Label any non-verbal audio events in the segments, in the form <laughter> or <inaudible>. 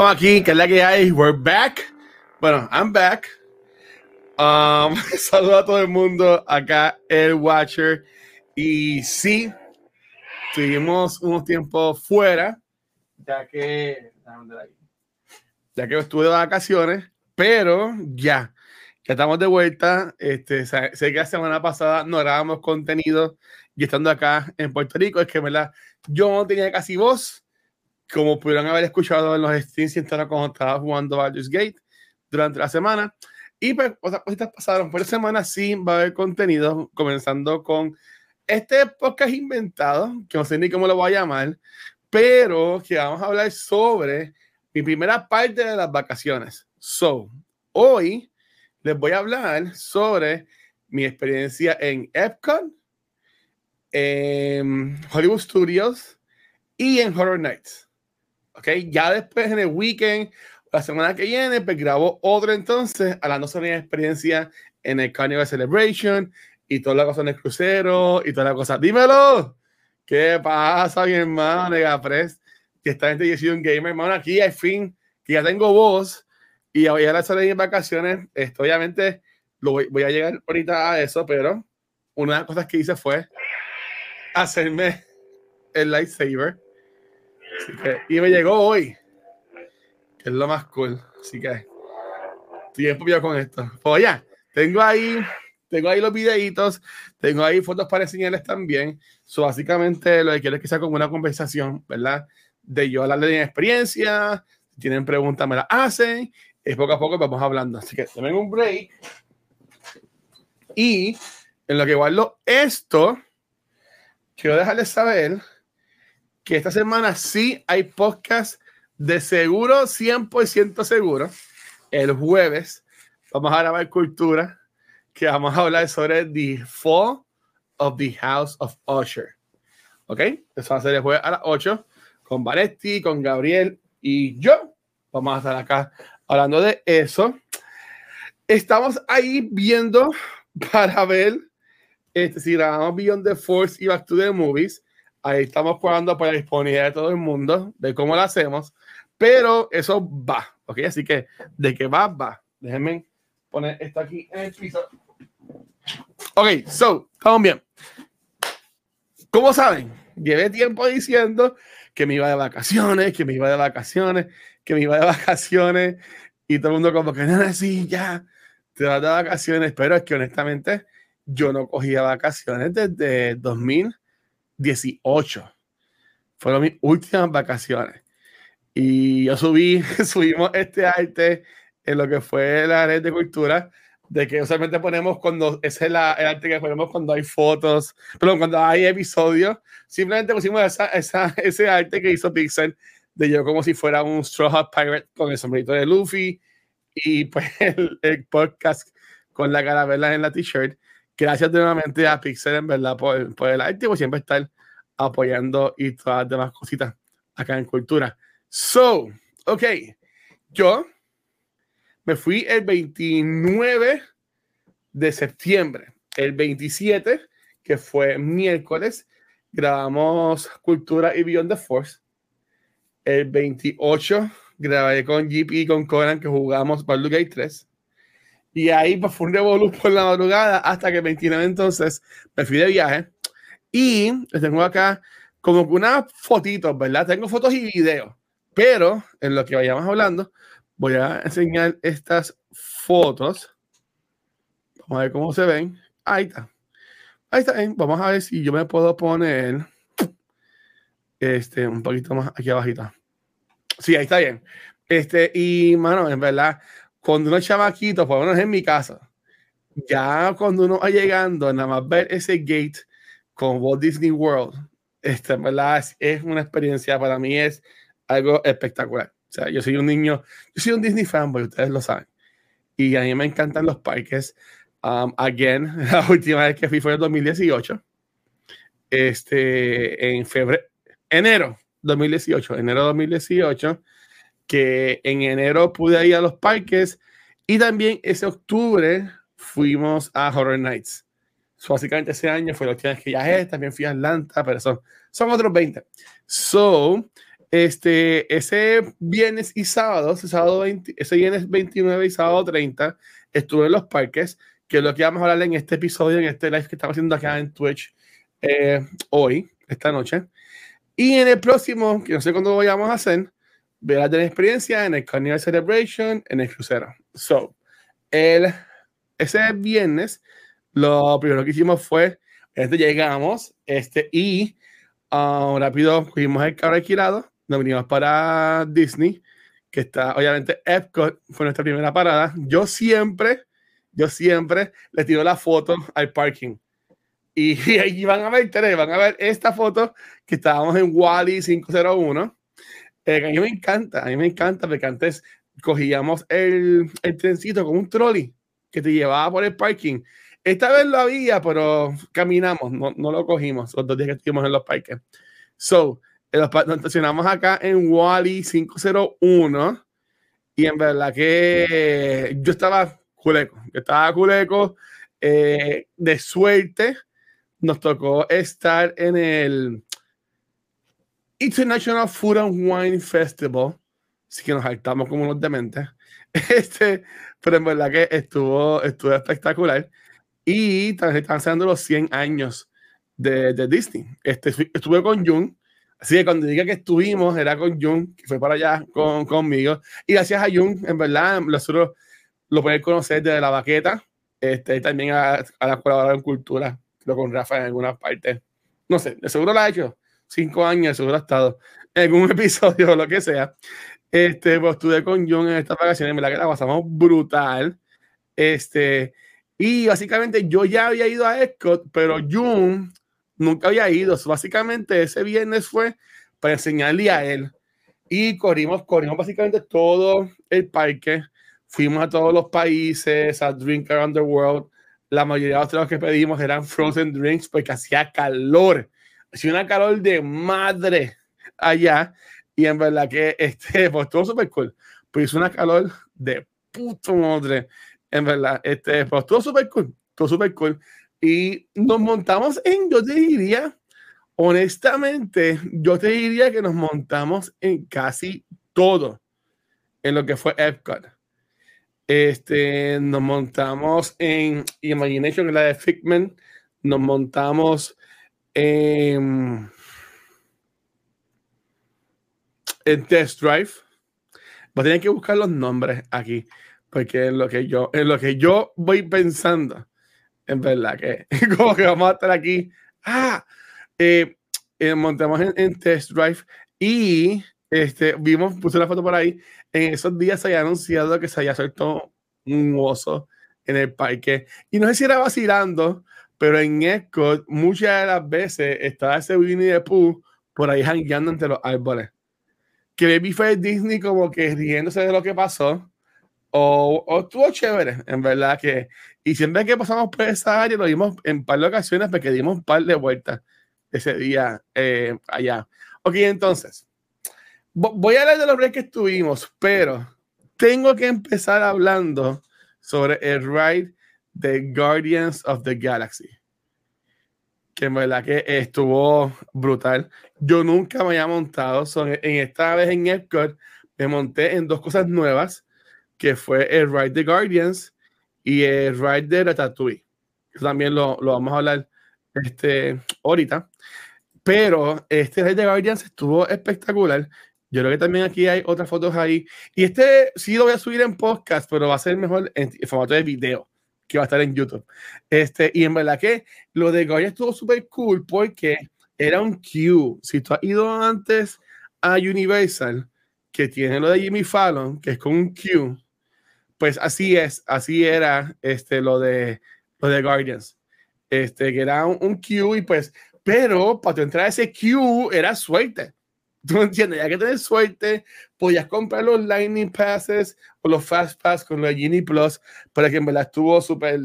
Estamos aquí, que es la que hay. We're back. Bueno, I'm back. Um, <laughs> saludo a todo el mundo. Acá el Watcher. Y sí, tuvimos unos tiempos fuera, ya que, ya que estuve de vacaciones, pero ya, ya estamos de vuelta. Este, sé que la semana pasada no grabamos contenido y estando acá en Puerto Rico, es que ¿verdad? yo no tenía casi voz, como pudieron haber escuchado en los streams cuando estaba jugando Baldur's Gate durante la semana. Y pues, otras cositas pasaron. Por semana sí va a haber contenido, comenzando con este podcast inventado, que no sé ni cómo lo voy a llamar, pero que vamos a hablar sobre mi primera parte de las vacaciones. So, hoy les voy a hablar sobre mi experiencia en Epcot, en Hollywood Studios y en Horror Nights. Ok, ya después en el weekend, la semana que viene, pues grabo otro entonces, hablando sobre mi experiencia en el Carnival Celebration y toda la cosa en el crucero y toda la cosa. Dímelo. ¿Qué pasa, mi hermano, Press? Que esta gente yo soy un gamer, hermano. Aquí al fin, que ya tengo voz y voy a hacer en vacaciones. Esto, obviamente, lo voy, voy, a llegar ahorita a eso, pero una de las cosas que hice fue hacerme el lightsaber. Así que, y me llegó hoy, que es lo más cool. Así que estoy con esto. Pues ya, tengo ahí tengo ahí los videitos, tengo ahí fotos para enseñarles también. So, básicamente lo que quiero es que sea como una conversación, ¿verdad? De yo hablarle de mi experiencia, si tienen preguntas me las hacen, y poco a poco vamos hablando. Así que tomen un break. Y en lo que guardo esto, quiero dejarles saber que esta semana sí hay podcast de seguro, 100% seguro. El jueves vamos a grabar cultura que vamos a hablar sobre The Fall of the House of Usher. ¿Ok? Eso va a ser el jueves a las 8 con Vanetti, con Gabriel y yo. Vamos a estar acá hablando de eso. Estamos ahí viendo <laughs> para ver este, si grabamos Beyond the Force y Back to the Movies. Ahí estamos jugando para la disponibilidad de todo el mundo, de cómo lo hacemos. Pero eso va, ¿ok? Así que de que va, va. Déjenme poner esto aquí en el piso. Ok, so, estamos bien. ¿Cómo saben? Llevé tiempo diciendo que me iba de vacaciones, que me iba de vacaciones, que me iba de vacaciones. Y todo el mundo como que, nada, sí, ya, te vas de vacaciones. Pero es que honestamente yo no cogía vacaciones desde 2018. Fueron mis últimas vacaciones. Y yo subí, <laughs> subimos este arte en lo que fue la red de cultura de que usualmente ponemos cuando ese es la, el arte que ponemos cuando hay fotos, perdón, cuando hay episodios, simplemente pusimos esa, esa, <laughs> ese arte que hizo Pixel de yo como si fuera un Straw Hat Pirate con el sombrerito de Luffy y pues <laughs> el, el podcast con la caravela en la t-shirt. Gracias nuevamente a Pixel en verdad por, el arte, por siempre estar apoyando y todas las demás cositas acá en Cultura. So, ok, yo me fui el 29 de septiembre. El 27, que fue miércoles, grabamos Cultura y Beyond the Force. El 28 grabé con GP y con Conan que jugamos Baldur's Gate 3. Y ahí pues, fue un revolú por la madrugada hasta que el 29 entonces me fui de viaje. Y tengo acá como unas fotitos, ¿verdad? Tengo fotos y videos. Pero en lo que vayamos hablando, Voy a enseñar estas fotos. Vamos a ver cómo se ven. Ahí está. Ahí está. Vamos a ver si yo me puedo poner este un poquito más aquí abajito. Sí, ahí está bien. Este, y mano, en verdad, cuando uno es chamaquito, por lo menos en mi casa, ya cuando uno va llegando, nada más ver ese gate con Walt Disney World, en verdad es, es una experiencia para mí, es algo espectacular. O sea, yo soy un niño, yo soy un Disney fanboy, ustedes lo saben. Y a mí me encantan los parques. Um, again, <laughs> la última vez que fui fue en 2018. Este, en febrero, enero 2018, enero 2018, que en enero pude ir a los parques y también ese octubre fuimos a Horror Nights. So, básicamente ese año fue la última vez que viajé, también fui a Atlanta, pero son, son otros 20. So, Este, ese viernes y sábado, ese, sábado 20, ese viernes 29 y sábado 30, estuve en los parques, que es lo que vamos a hablar en este episodio, en este live que estamos haciendo acá en Twitch eh, hoy, esta noche. Y en el próximo, que no sé cuándo lo vayamos a hacer, verás de la experiencia en el Carnival Celebration, en el crucero. So, el, ese viernes, lo primero que hicimos fue, este, llegamos, este, y uh, rápido fuimos el carro alquilado, nos vinimos para Disney, que está, obviamente, Epcot fue nuestra primera parada. Yo siempre, yo siempre le tiro la foto al parking. Y, <laughs> ahí van a ver, van a ver esta foto que estábamos en Wally 501. Eh, a mí me encanta, a mí me encanta porque antes cogíamos el, el trencito con un trolley que te llevaba por el parking. Esta vez lo había, pero caminamos, no, no lo cogimos los dos días que estuvimos en los parques. So, nos estacionamos acá en Wally 501 y en verdad que yo estaba culeco, yo estaba culeco eh, de suerte. Nos tocó estar en el International Food and Wine Festival, así que nos saltamos como unos dementes. <laughs> Este, pero en verdad que estuvo, estuvo espectacular. Y están haciendo los 100 años de, de Disney. Este, estuve con Jung Así que cuando diga que estuvimos, era con Jung, que fue para allá con, conmigo. Y gracias a Jung, en verdad, nosotros lo pueden conocer desde la baqueta. Este, también a, a la colaboradora en cultura, lo con Rafa en algunas partes. No sé, seguro lo ha hecho. Cinco años, seguro ha estado en un <laughs> episodio o lo que sea. Este, pues estuve con Jung en estas vacaciones, en verdad que la pasamos brutal. Este, y básicamente yo ya había ido a Epcot, pero Jung nunca había ido. Básicamente ese viernes fue para enseñarle a él. Y corrimos, corrimos básicamente todo el parque. Fuimos a todos los países, a Drink Around the World. La mayoría de los que pedimos eran frozen drinks porque hacía calor. Hacía una calor de madre allá. Y en verdad que este, <laughs> pues todo súper cool. Pues hizo una calor de puto madre. En verdad, este, pues todo súper cool. Todo súper cool. Y nos montamos en, yo te diría, honestamente, yo te diría que nos montamos en casi todo en lo que fue Epcot. Este, nos montamos en Imagination, en la de Figment, nos montamos en, en Test Drive. Voy a tener que buscar los nombres aquí, porque en lo que yo, en lo que yo voy pensando, en verdad que <laughs> como que vamos a estar aquí. Ah, eh, eh, montamos en, test drive y este, vimos, puse la foto por ahí. En esos días se había anunciado que se había suelto un oso en el parque. Y no sé si era vacilando, pero en Epcot muchas de las veces estaba ese Winnie the Pooh por ahí jangueando entre los árboles. Que Baby fue Disney como que riéndose de lo que pasó. O, o estuvo chévere, en verdad que y siempre que pasamos por esa área, lo vimos en par de ocasiones porque dimos un par de vueltas ese día eh, allá. Ok, entonces, voy a hablar de los breaks que estuvimos, pero tengo que empezar hablando sobre el ride de Guardians of the Galaxy. Que en verdad que estuvo brutal. Yo nunca me había montado. en esta vez en Epcot me monté en dos cosas nuevas, que fue el ride de Guardians y el ride de Ratatouille. También lo, lo, vamos a hablar este, ahorita. Pero este ride de Guardians estuvo espectacular. Yo creo que también aquí hay otras fotos ahí. Y este sí lo voy a subir en podcast, pero va a ser mejor en, formato de video, que va a estar en YouTube. Este, y en verdad que lo de Guardians estuvo súper cool porque era un queue. Si tú has ido antes a Universal, que tiene lo de Jimmy Fallon, que es con un queue, pues así es, así era este, lo, de, lo de Guardians. Este, que era un, un queue y pues, pero para entrar a ese queue era suerte. ¿Tú entiendes? Ya que tener suerte, podías comprar los Lightning Passes o los Fast Pass con los Genie Plus, para que en verdad estuvo súper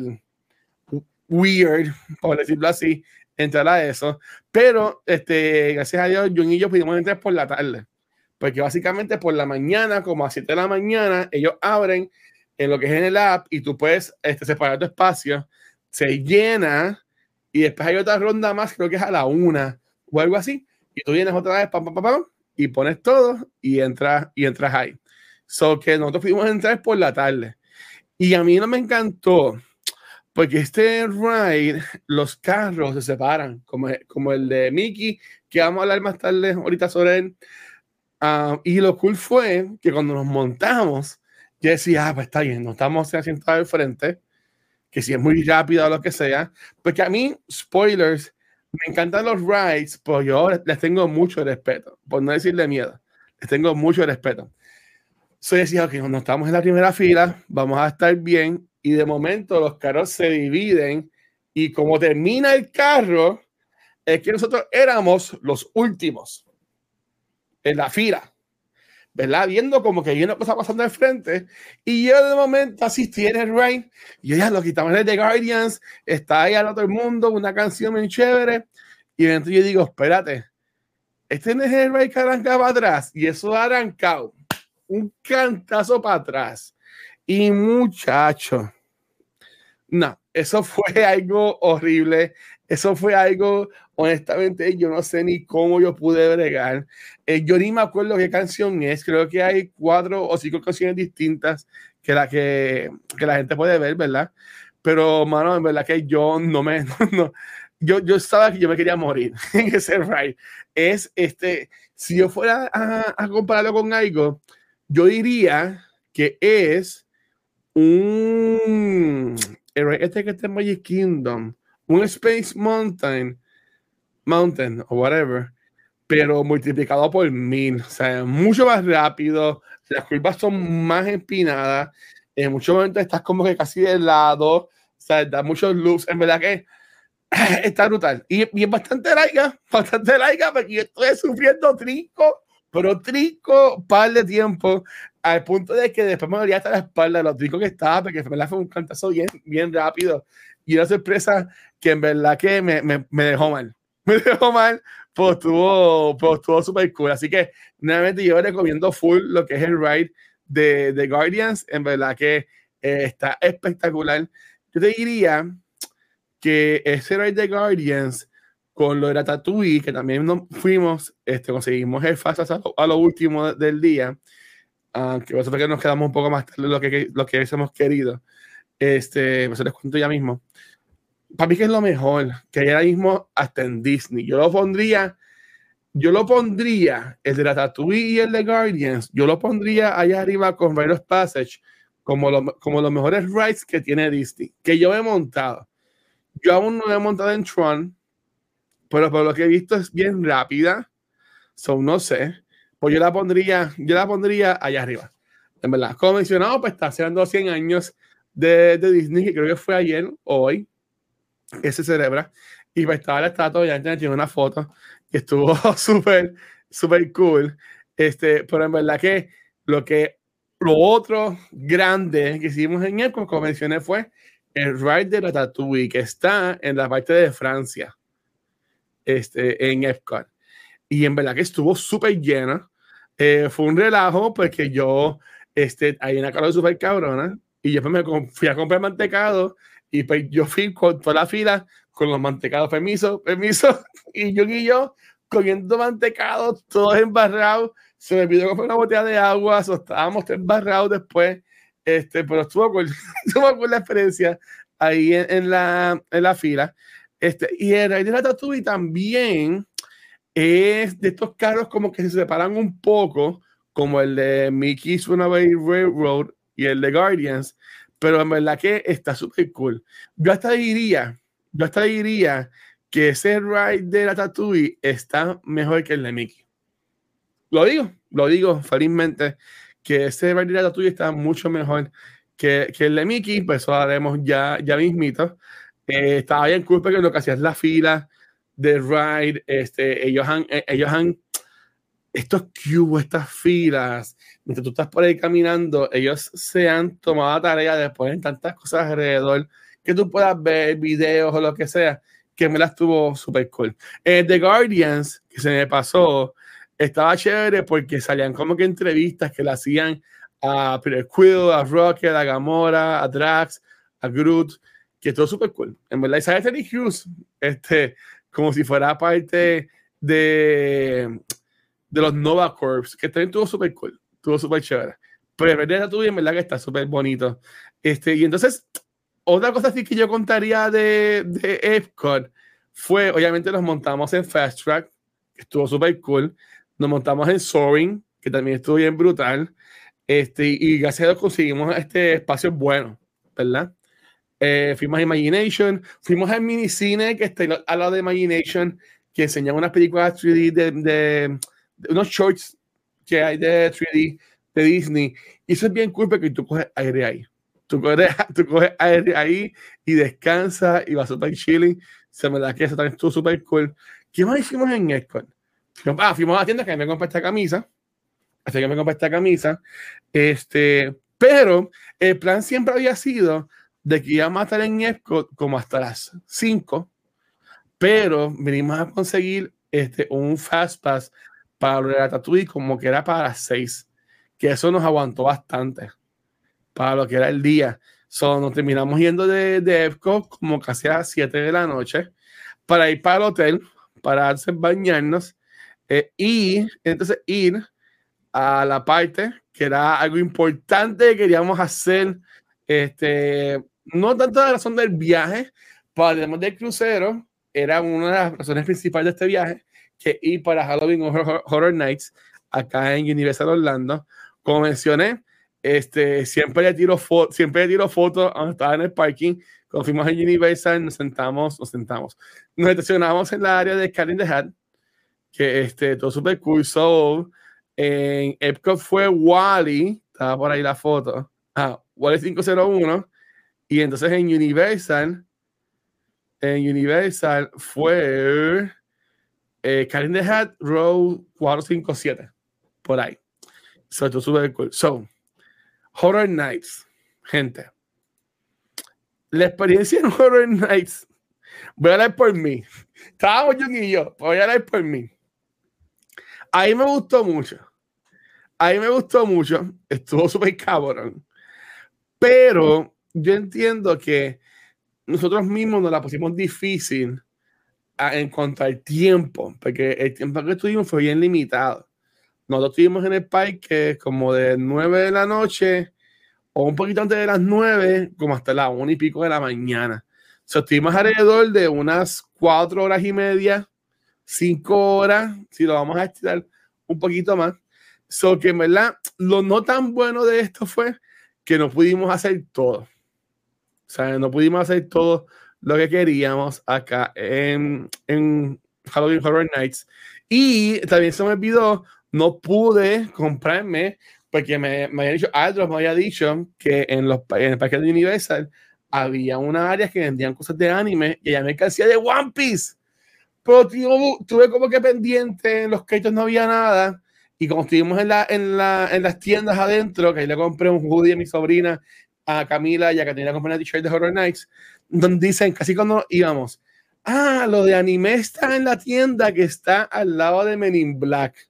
weird, por decirlo así, entrar a eso. Pero, este, gracias a Dios, John y yo pudimos entrar por la tarde. Porque básicamente por la mañana, como a 7 de la mañana, ellos abren en lo que es en el app y tú puedes este, separar tu espacio, se llena y después hay otra ronda más, creo que es a la una o algo así, y tú vienes otra vez, pam, pam, pam, y pones todo y entras, y entras ahí. So que nosotros pudimos entrar por la tarde. Y a mí no me encantó porque este ride, los carros se separan, como, como el de Mickey, que vamos a hablar más tarde ahorita sobre él. Ah, y lo cool fue que cuando nos montamos, yo decía, ah, pues está bien, no estamos asientados al frente, que si es muy rápido o lo que sea, porque a mí, spoilers, me encantan los rides, pero yo les tengo mucho respeto, por no decirle miedo, les tengo mucho respeto. So decía, ok, no estamos en la primera fila, vamos a estar bien, y de momento los carros se dividen y como termina el carro, es que nosotros éramos los últimos en la fila, ¿verdad? Viendo como que hay una cosa pasando al frente y yo de momento asistí en el rain y ya lo quitamos de Guardians, está ahí al otro mundo, una canción muy chévere y entonces yo digo, espérate, este no es el rain que arrancaba atrás y eso ha arrancado un cantazo para atrás. Y muchacho, no, eso fue <laughs> algo horrible. Eso fue algo, honestamente, yo no sé ni cómo yo pude bregar. Eh, yo ni me acuerdo qué canción es. Creo que hay cuatro o cinco canciones distintas que la, que, que la gente puede ver, ¿verdad? Pero, mano, en verdad que yo no me. <laughs> No, yo, yo estaba que yo me quería morir <laughs> en ese ride. Es este. Si yo fuera a, a compararlo con algo, yo diría que es un este que está en Magic Kingdom, un Space Mountain, Mountain o whatever, pero multiplicado por mil, o sea, mucho más rápido, las curvas son más empinadas, en muchos momentos estás como que casi de lado, o sea, da muchos loops, en verdad que <clears throat> está brutal. Y, y es bastante larga, <laughs> bastante larga, porque yo estoy sufriendo trinco, pero trinco par de tiempo al punto de que después me dolía hasta la espalda de los tricos que estaba, porque en verdad fue un cantazo bien, bien rápido. Y una sorpresa que en verdad que me, me, me dejó mal. <laughs> Me dejó mal, pues estuvo, pues estuvo súper cool. Así que, nuevamente, yo recomiendo full lo que es el ride de, de Guardians. En verdad que eh, está espectacular. Yo te diría que ese ride de Guardians con lo de Ratatouille, que también nos fuimos, este, conseguimos el fast a, a lo último del día uh, que vosotros que nos quedamos un poco más tarde de lo que, lo que hemos querido. Este, pues les cuento ya mismo. Para mí que es lo mejor, que hay ahora mismo hasta en Disney. Yo lo pondría, yo lo pondría, el de la Tatooine y el de Guardians, yo lo pondría allá arriba con Rite Passage como, lo, como los mejores rides que tiene Disney, que yo he montado. Yo aún no he montado en Tron, pero por lo que he visto es bien rápida. So, no sé. Pues yo la pondría, yo la pondría allá arriba. En verdad, como mencionado, pues está haciendo 100 años de, de, Disney, que creo que fue ayer o hoy, que se celebra. Y pues estaba la estatua, ya tiene una foto, que estuvo <laughs> súper, súper cool. Este, pero en verdad que lo que lo otro grande que hicimos en el como mencioné, fue el ride de Ratatouille, que está en la parte de Francia, este, en Epcot. Y en verdad que estuvo súper llena. Eh, fue un relajo porque yo, este, hay una calor súper cabrona y yo me fui a comprar mantecado y pues yo fui con toda la fila con los mantecados, permiso, permiso, <laughs> y yo y yo comiendo mantecado, todos embarrados, se me pidió comprar una botella de agua, so, estábamos embarrados después, este, pero estuvo con, <laughs> estuvo con la experiencia ahí en, en, la, en la fila. Este, y el rey de Ratatouille también es de estos carros como que se separan un poco, como el de Mickey's Runaway Railroad y el de Guardians, pero en verdad que está súper cool. Yo hasta diría, yo hasta diría que ese ride de la Tatooine está mejor que el de Mickey. Lo digo, lo digo felizmente, que ese ride de la Tatooine está mucho mejor que, que el de Mickey, pues eso haremos ya, ya mismito. Eh, estaba bien cool porque lo que hacías la fila, de ride, este, ellos han, eh, ellos han, estos cubos, estas filas, mientras tú estás por ahí caminando, ellos se han tomado la tarea de poner tantas cosas alrededor que tú puedas ver videos o lo que sea, que me las tuvo súper cool. Eh, The Guardians, que se me pasó, estaba chévere porque salían como que entrevistas que le hacían a Peter Quill, a Rocket, a Gamora, a Drax, a Groot, que todo súper cool. En verdad, y sale Terry Hughes, este, como si fuera parte de, de los Nova Corps, que también estuvo súper cool, estuvo súper chévere. Pero el de tuve en verdad que está súper bonito. Este, y entonces, otra cosa así que yo contaría de, de Epcot fue, obviamente nos montamos en Fast Track, que estuvo súper cool. Nos montamos en Soaring, que también estuvo bien brutal. Este, y gracias a Dios conseguimos este espacio bueno, ¿verdad? Eh, fuimos a Imagination, fuimos al minicine que está al lado de Imagination, que enseñan unas películas 3D de, de, unos shorts que hay de 3D de Disney. Y eso es bien cool porque tú coges aire ahí. Tú coges, <laughs> tú coges aire ahí y descansas y vas súper chilling. Se me da que eso también estuvo súper cool. ¿Qué más hicimos en Epcot? Ah, fuimos a la tienda que me compré esta camisa. Así que me compré esta camisa. Este, pero el plan siempre había sido de que íbamos a estar en Epcot como hasta las 5 pero venimos a conseguir este, un Fast Pass para lo de Ratatouille como que era para las 6, que eso nos aguantó bastante para lo que era el día. So, nos terminamos yendo de, de como casi a las 7 de la noche para ir para el hotel, para hacer bañarnos eh, y entonces ir a la parte que era algo importante que queríamos hacer, este, no tanto la razón del viaje, para el del crucero, era una de las razones principales de este viaje, que ir para Halloween Horror, Nights acá en Universal Orlando. Como mencioné, este, siempre le tiro, siempre le tiro fotos cuando estaba en el parking. Cuando fuimos a Universal, nos sentamos, nos sentamos. Nos estacionamos en la área de Cat the Hat, que este, todo súper cool. So, en Epcot fue Wally, estaba por ahí la foto. Ah, Wally 501. Y entonces en Universal en Universal fue eh, Karin the Hat Row 457. Por ahí. So, esto super cool. So, Horror Nights. Gente. La experiencia en Horror Nights. Voy a hablar por mí. Estábamos yo y yo. Voy a hablar por mí. Ahí me gustó mucho. Ahí me gustó mucho. Estuvo súper cabrón. Pero yo entiendo que nosotros mismos nos la pusimos difícil a, en cuanto al tiempo, porque el tiempo que estuvimos fue bien limitado. Nosotros estuvimos en el parque como de 9 de la noche o un poquito antes de las 9, como hasta las 1 y pico de la mañana. So, estuvimos alrededor de unas 4 horas y media, 5 horas, si lo vamos a estirar un poquito más. So que en verdad, lo no tan bueno de esto fue que no pudimos hacer todo. O sea, no pudimos hacer todo lo que queríamos acá en, en Halloween Horror Nights. Y también se me olvidó, no pude comprarme, porque me, me había dicho, Aldros me había dicho que en, los, en el parque de Universal había una área que vendían cosas de anime y me mercancía de One Piece. Pero tuve como que pendiente, en los créditos no había nada. Y como estuvimos en, la, en, la, en las tiendas adentro, que ahí le compré un hoodie a mi sobrina a Camila y a Caterina con una t-shirt de Horror Nights, donde dicen, casi cuando íbamos, ah, lo de anime está en la tienda que está al lado de Men in Black.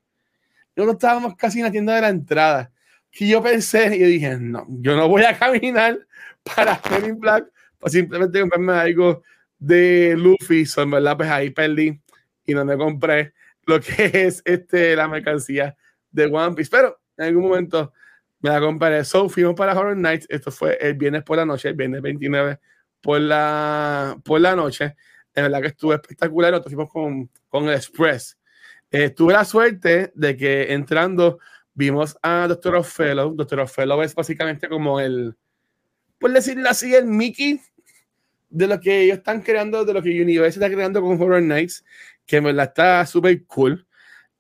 no estábamos casi en la tienda de la entrada. Que yo pensé, y dije, no, yo no voy a caminar para Men in Black, para simplemente comprarme algo de Luffy. Son verdad, pues ahí perdí y no me compré lo que <laughs> es este, la mercancía de One Piece. Pero en algún momento me la compré. So, fuimos para Horror Nights. Esto fue el viernes por la noche, el viernes 29 por la, por la noche. En verdad que estuvo espectacular. Nosotros fuimos con, con el Express. Eh, tuve la suerte de que entrando vimos a Doctor Othello. Doctor Othello es básicamente como el, por decirlo así, el Mickey de lo que ellos están creando, de lo que Universal está creando con Horror Nights, que en verdad está súper cool.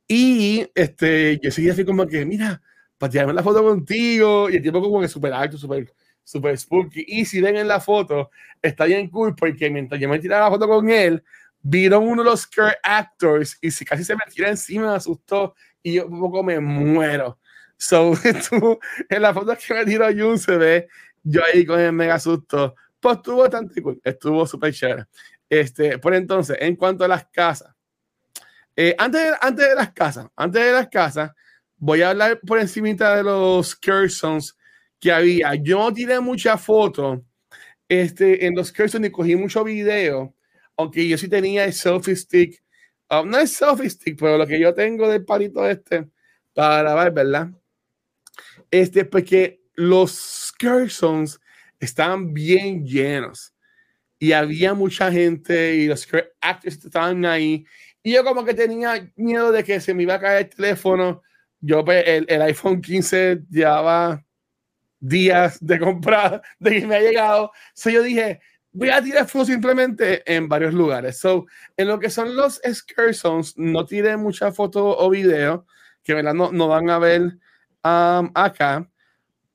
Y este, yo seguía así como que, mira, para tirarme la foto contigo y el tipo como que súper alto, súper super spooky. Y si ven en la foto, está bien cool porque mientras yo me tiraba la foto con él, vieron uno de los scare actors y si casi se me tira encima, me asustó y yo un poco me muero. So, <laughs> tú, en la foto que me tiró Jun se ve yo ahí con el mega susto. Pues estuvo bastante cool, estuvo súper chévere. Este, por entonces, en cuanto a las casas, eh, antes, antes de las casas, antes de las casas, voy a hablar por encima de los Cursons que había. Yo tiré muchas fotos este, en los Cursons y cogí mucho video, aunque yo sí tenía el selfie stick ah, no es selfie stick, pero lo que yo tengo del palito este para grabar, ¿verdad? Este, porque los Skersons estaban bien llenos y había mucha gente y los actors estaban ahí y yo como que tenía miedo de que se me iba a caer el teléfono. Yo pues, el, el iPhone 15 llevaba días de comprar, de que me ha llegado. So yo dije, voy a tirar fotos simplemente en varios lugares. So, en lo que son los excursions, no tiré muchas fotos o videos que ¿verdad? No, no van a ver um, acá,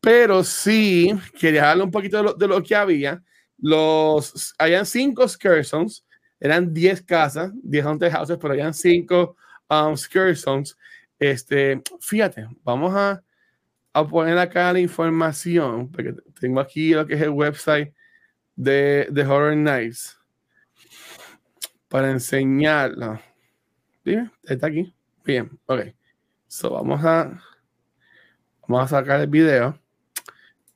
pero sí quería darle un poquito de lo, de lo, que había. Los, hayan cinco excursions, eran 10 casas, 10 haunted houses, pero hayan cinco um, excursions. Este, fíjate, vamos a, a poner acá la información, porque tengo aquí lo que es el website de, de Horror Nights para enseñarlo. Dime, está aquí. Bien, ok. So vamos a vamos a sacar el video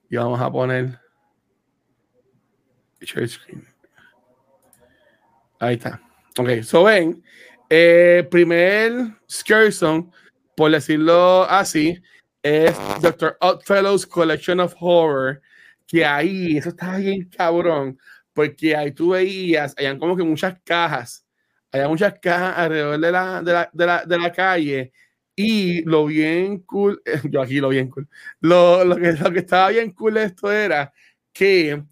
y vamos a poner screen. Ahí está. Ok, so ven, eh, primer Skerson, por decirlo así, es Dr. Oddfellows Collection of Horror que ahí, eso estaba bien cabrón, porque ahí tú veías, hayan como que muchas cajas, había muchas cajas alrededor de la, de la, de la, de la calle, y lo bien cool, <laughs> yo aquí lo bien cool, lo, lo, que, lo que estaba bien cool esto era que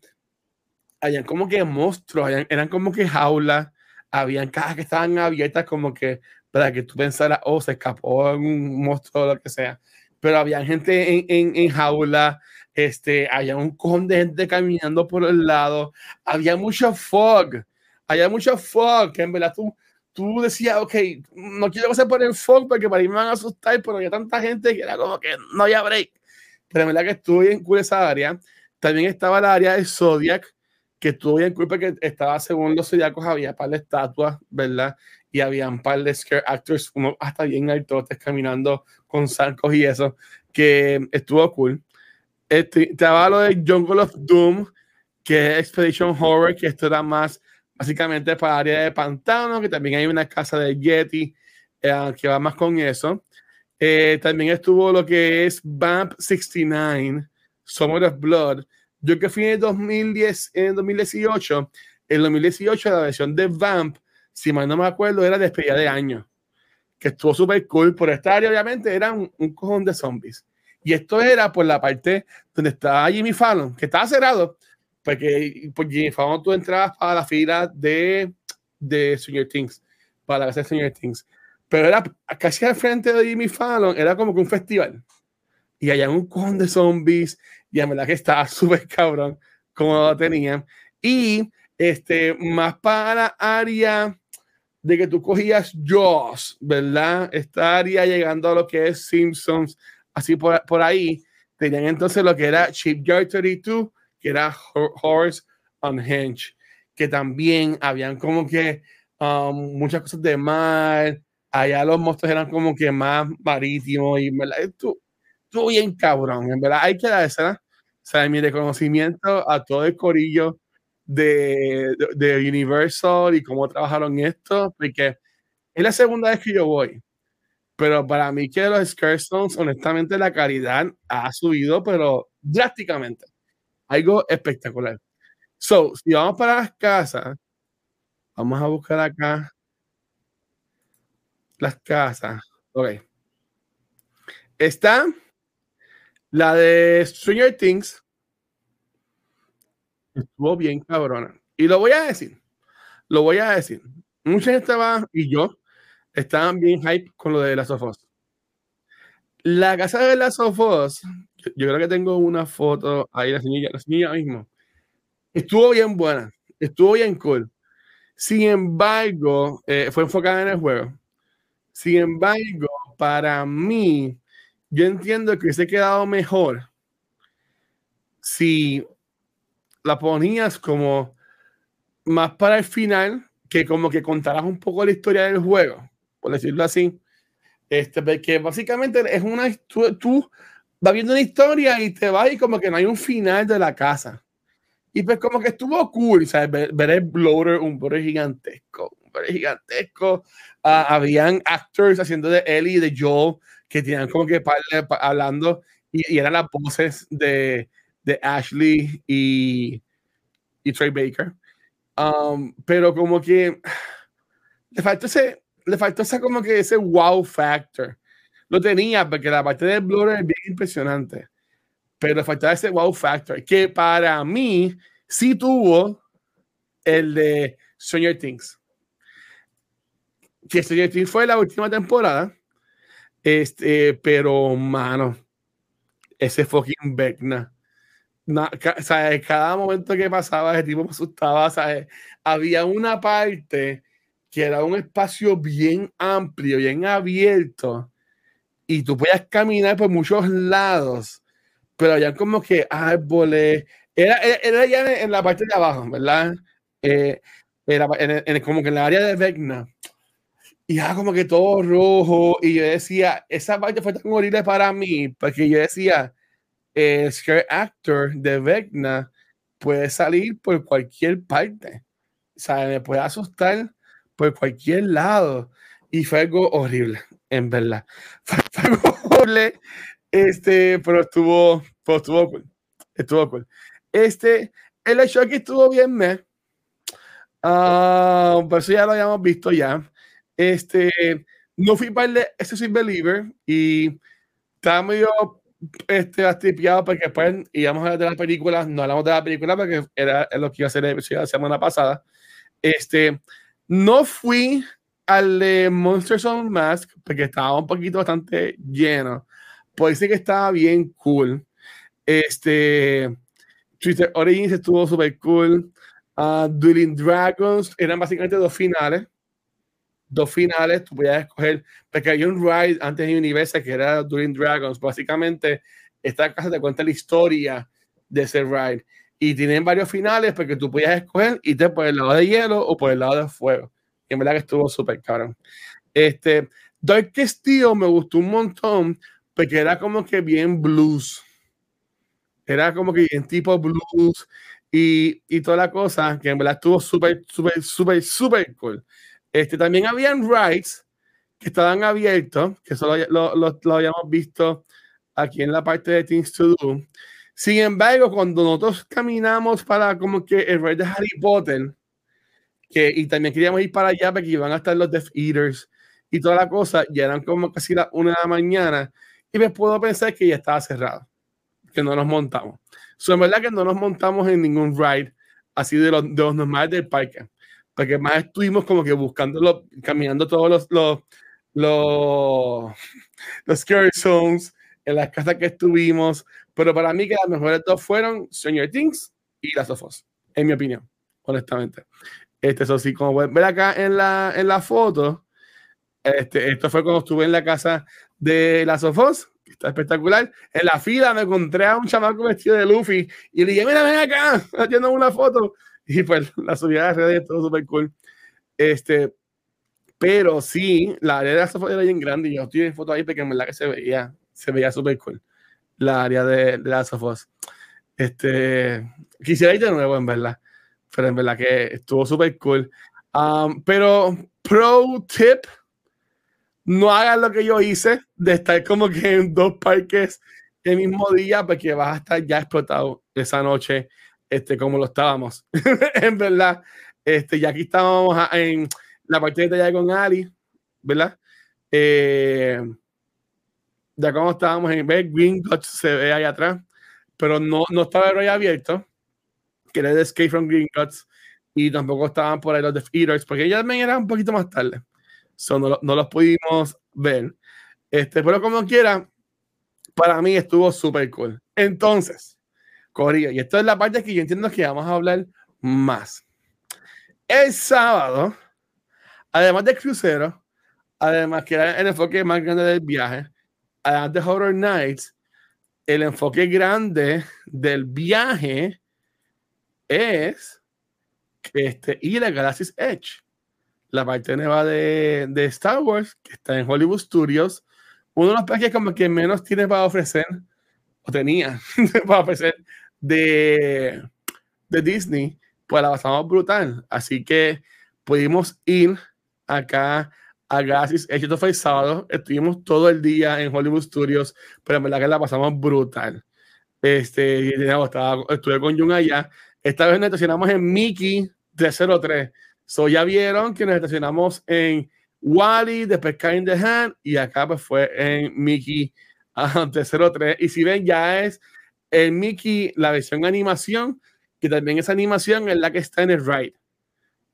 hayan como que monstruos, eran como que jaulas, habían cajas que estaban abiertas como que para que tú pensaras, oh, se escapó un monstruo o lo que sea. Pero había gente en, en, en jaula, este, había un con de gente caminando por el lado, había mucho fog, había mucho fog, que en verdad tú, tú decías, ok, no quiero pasar por el fog porque para mí me van a asustar, pero había tanta gente que era como que no había break. Pero en verdad que estuve bien cool esa área. También estaba la área de Zodiac, que estuvo bien cool porque estaba según los zodiacos, había un par de estatuas, ¿verdad? Y había un par de scare actors, uno hasta bien altotes caminando con zancos y eso, que estuvo cool. Este, te hablo de Jungle of Doom, que es Expedition Horror, que esto era más básicamente para área de pantano, que también hay una casa de Yeti eh, que va más con eso. Eh, también estuvo lo que es Vamp 69, Summer of Blood. Yo que fui en 2010, en 2018, en 2018 la versión de Vamp, si mal no me acuerdo, era despedida de año, que estuvo súper cool. Por esta área, obviamente, era un, un cojón de zombies. Y esto era por la parte donde estaba Jimmy Fallon, que estaba cerrado, porque por Jimmy Fallon tú entrabas para la fila de, de Stranger Things, para la casa Things. Pero era casi al frente de Jimmy Fallon, era como que un festival. Y allá un con de zombies, y en verdad que estaba súper cabrón como lo tenían. Y este, más para área de que tú cogías Jaws, ¿verdad? Esta área llegando a lo que es Simpsons, así por, por ahí, tenían entonces lo que era Shipyard 32, que era Horse Unhinged, que también habían como que um, muchas cosas de mar, allá los monstruos eran como que más marítimos y ¿verdad? Estuvo, estuvo bien cabrón, en verdad hay que darse, O sea, mi reconocimiento a todo el corillo de, de, de Universal y cómo trabajaron esto, porque es la segunda vez que yo voy pero para mí que los Scarestones, honestamente, la calidad ha subido, pero drásticamente. Algo espectacular. So, si vamos para las casas, vamos a buscar acá las casas. Ok. Está la de Stranger Things. Estuvo bien cabrona. Y lo voy a decir. Lo voy a decir. Mucha gente va, y yo, estaban bien hype con lo de las Sofos. La casa de las Sofos, yo, yo, creo que tengo una foto ahí, la señora, la señora mismo. Estuvo bien buena, estuvo bien cool. Sin embargo, eh, fue enfocada en el juego. Sin embargo, para mí, yo entiendo que se ha quedado mejor si la ponías como más para el final, que como que contarás un poco la historia del juego por decirlo así. Este, porque básicamente es una. Tú, tú vas viendo una historia y te vas y como que no hay un final de la casa. Y pues como que estuvo cool, ¿sabes? Ver, ver el bloater, un bloater gigantesco, gigantesco. Ah, habían actors haciendo de Ellie y de Joel que tenían como que hablando y, eran las voces de, de Ashley y, y Trey Baker. Um, pero como que le faltó ese, le faltó ese como que ese wow factor. Lo tenía porque la parte del blur es bien impresionante, pero le faltaba ese wow factor que para mí sí tuvo el de Stranger Things. Que Stranger Things fue la última temporada, este, pero mano, ese fucking Vecna. Cada momento que pasaba, ese tipo me asustaba. ¿sabes? Había una parte que era un espacio bien amplio, bien abierto, y tú podías caminar por muchos lados, pero había como que árboles. Era, era, ya en, la parte de abajo, ¿verdad? Eh, era en, como que en la área de Vecna. Y era como que todo rojo. Y yo decía, esa parte fue tan horrible para mí, porque yo decía, el scare actor de Vecna puede salir por cualquier parte. O sea, me puede asustar por cualquier lado. Y fue algo horrible, en verdad. <laughs> Fue, algo horrible, este, pero estuvo, pero estuvo cool. Estuvo cool. Este, el hecho que estuvo bien, me. Uh, por eso ya lo habíamos visto ya. Este, no fui para el Excessive Believer y estaba medio este, astipiado porque después íbamos a hablar de la película, no hablamos de la película porque era lo que iba a hacer la semana pasada. Este, no fui al de Monsters on Mask porque estaba un poquito bastante lleno. Pues sí que estaba bien cool. Este, Twitter Origins estuvo súper cool. Uh, Dueling Dragons eran básicamente dos finales. Dos finales, tú podías escoger, porque hay un ride antes de Universe que era Dueling Dragons. Básicamente, esta casa te cuenta la historia de ese ride y tienen varios finales porque tú podías escoger irte por el lado de hielo o por el lado de fuego. Y en verdad que estuvo súper caro. Este, Dark Steel me gustó un montón porque era como que bien blues. Era como que bien tipo blues y, y toda la cosa, que en verdad estuvo súper, súper, súper, súper cool. Este, también habían rides que estaban abiertos, que solo lo, lo, habíamos visto aquí en la parte de Things to Do sin embargo, cuando nosotros caminamos para como que el rey de Harry Potter, que, y también queríamos ir para allá porque iban a estar los Death Eaters y toda la cosa, ya eran como casi las una de la mañana, y me puedo pensar que ya estaba cerrado, que no nos montamos. So, en verdad que no nos montamos en ningún ride así de los, de los normales del parque, porque más estuvimos como que buscándolo, caminando todos los, los, los, los scary zones en las casas que estuvimos, pero para mí que las mejores dos fueron Stranger Things y Las of en mi opinión, honestamente. Este, eso sí, como pueden ver acá en la, en la foto, este, esto fue cuando estuve en la casa de Las of que está espectacular. En la fila me encontré a un chamaco vestido de Luffy y le dije, mira, ven acá, haciendo una foto. Y pues <laughs> la subida de redes, todo súper cool. Este, pero sí, la área de Las of era bien grande y yo estoy en foto ahí porque en verdad que se veía, se veía súper cool la área de, de Last of Us. Este, quisiera ir de nuevo, en verdad. Pero en verdad que estuvo súper cool. Um, pero, pro tip, no hagas lo que yo hice de estar como que en dos parques el mismo día, porque vas a estar ya explotado esa noche, este, como lo estábamos. <laughs> en verdad, este, ya aquí estábamos en la parte de allá con Ali, ¿verdad? Eh, ya como estábamos en ver, Green Guts se ve ahí atrás, pero no, no estaba el rey abierto, que era de Escape from Green Guts, y tampoco estaban por ahí los Death Eaters, porque ya también era un poquito más tarde. So, no, no, los pudimos ver. Este, pero como quiera, para mí estuvo súper cool. Entonces, Corillo, y esto es la parte que yo entiendo que vamos a hablar más. El sábado, además del crucero, además que era el enfoque más grande del viaje, a The Horror Nights, el enfoque grande del viaje es este, ir a Galaxy's Edge, la parte nueva de, de, Star Wars, que está en Hollywood Studios. Uno de los parques como que menos tiene para ofrecer, o tenía <laughs> para ofrecer, de, de Disney, pues la pasamos brutal. Así que pudimos ir acá a Gasis. Esto fue el sábado. Estuvimos todo el día en Hollywood Studios, pero en verdad que la pasamos brutal. Este, estaba, estuve con Jun allá. Esta vez nos estacionamos en Mickey 303. So ya vieron que nos estacionamos en Wally, después in the Hand, y acá pues fue en Mickey 303. Y si ven, ya es el Mickey, la versión animación, que también esa animación es la que está en el ride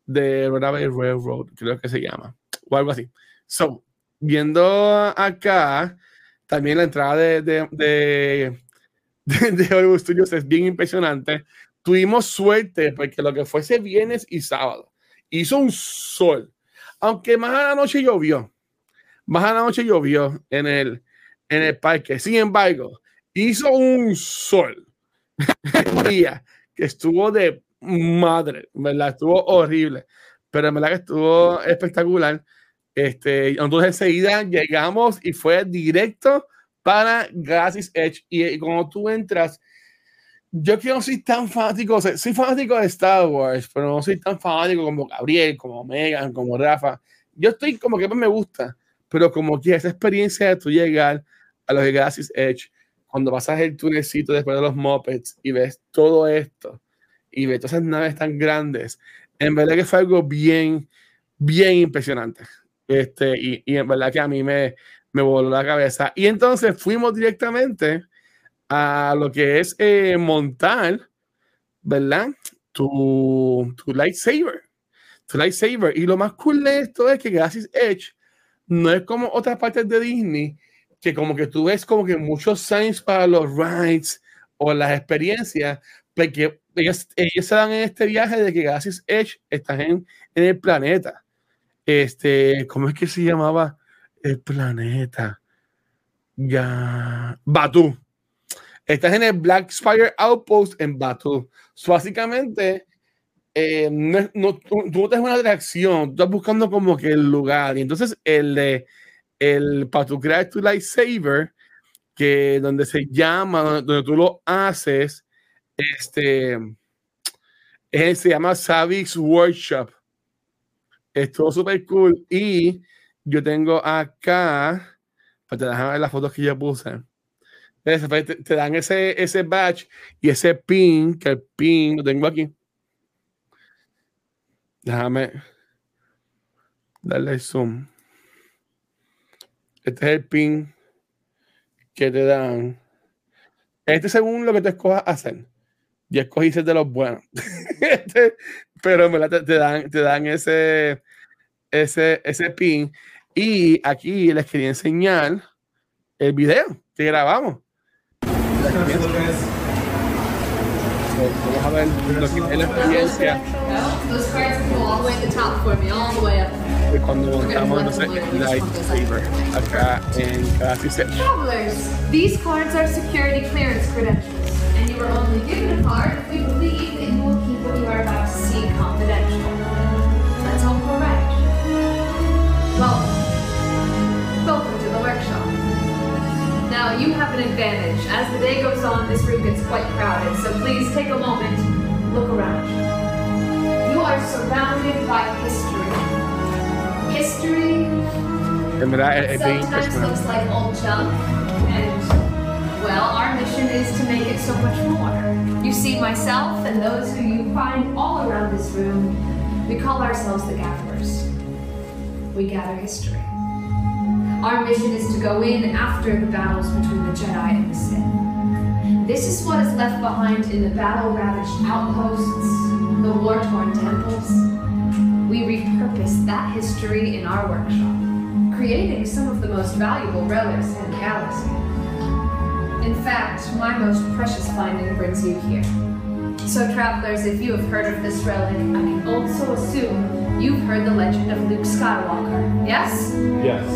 de Runaway Railroad, creo que se llama, o algo así. So, viendo acá, también la entrada de, de, <laughs> de, de Hollywood Studios es bien impresionante. Tuvimos suerte porque lo que fue ese viernes y sábado hizo un sol, aunque más a la noche llovió, más a la noche llovió en el, en el parque. Sin embargo, hizo un sol <laughs> día que estuvo de madre, ¿verdad? Estuvo horrible, pero en verdad que estuvo espectacular. Este, entonces enseguida llegamos y fue directo para Galaxy's Edge. Y, cuando tú entras, yo que no soy tan fanático, soy fanático de Star Wars, pero no soy tan fanático como Gabriel, como Megan, como Rafa. Yo estoy como que me gusta, pero como que esa experiencia de tú llegar a los Galaxy's Edge, cuando pasas el tunelcito después de los Muppets y ves todo esto, y ve todas esas naves tan grandes. En verdad que fue algo bien, bien impresionante. Este, y, y en verdad que a mí me, me voló la cabeza. Y entonces fuimos directamente a lo que es eh, montar, ¿verdad? Tu, tu lightsaber. Tu lightsaber. Y lo más cool de esto es que gracias Edge no es como otras partes de Disney que como que tú ves como que muchos signs para los rides o las experiencias, porque ellos, se dan en este viaje de que Galaxy's Edge están en, en, el planeta. Este, ¿cómo es que se llamaba el planeta? Ya, Batu. Estás en el Black Spire Outpost en Batu. básicamente, eh, no, no, tú, no tienes una atracción, tú estás buscando como que el lugar. Y entonces, el de el para tu crear tu lightsaber, que donde se llama, donde tú lo haces, este, se llama Savix Workshop. Estuvo súper cool. Y yo tengo acá, para te dejar las fotos que yo puse. Te, te, dan ese, ese badge y ese pin, que el pin lo tengo aquí. Déjame darle zoom. Este es el pin que te dan. Este según lo que te escojas hacer y escogiste de los buenos. <laughs> Este, pero en verdad te, dan, te dan ese, ese, ese pin. Y aquí les quería enseñar el video que grabamos. Vamos a ver lo que es la experiencia. Cuando montamos no sé, lightsaber acá en Travelers, these cards are security clearance credentials. And you were only given a card if we believe that you will keep what you are about to see confidential. That's all correct. Welcome. Welcome to the workshop. Now, you have an advantage. As the day goes on, this room gets quite crowded, so please take a moment, look around. You are surrounded by history. History sometimes looks like old junk, and well, our mission is to make it so much more. You see, myself and those who you find all around this room, we call ourselves the Gatherers. We gather history. Our mission is to go in after the battles between the Jedi and the Sith. This is what is left behind in the battle-ravaged outposts, the war-torn temples. We repurpose that history in our workshop, creating some of the most valuable relics in the galaxy. In fact, my most precious finding brings you here. So travelers, if you have heard of this relic, I can also assume you've heard the legend of Luke Skywalker, yes? Yes.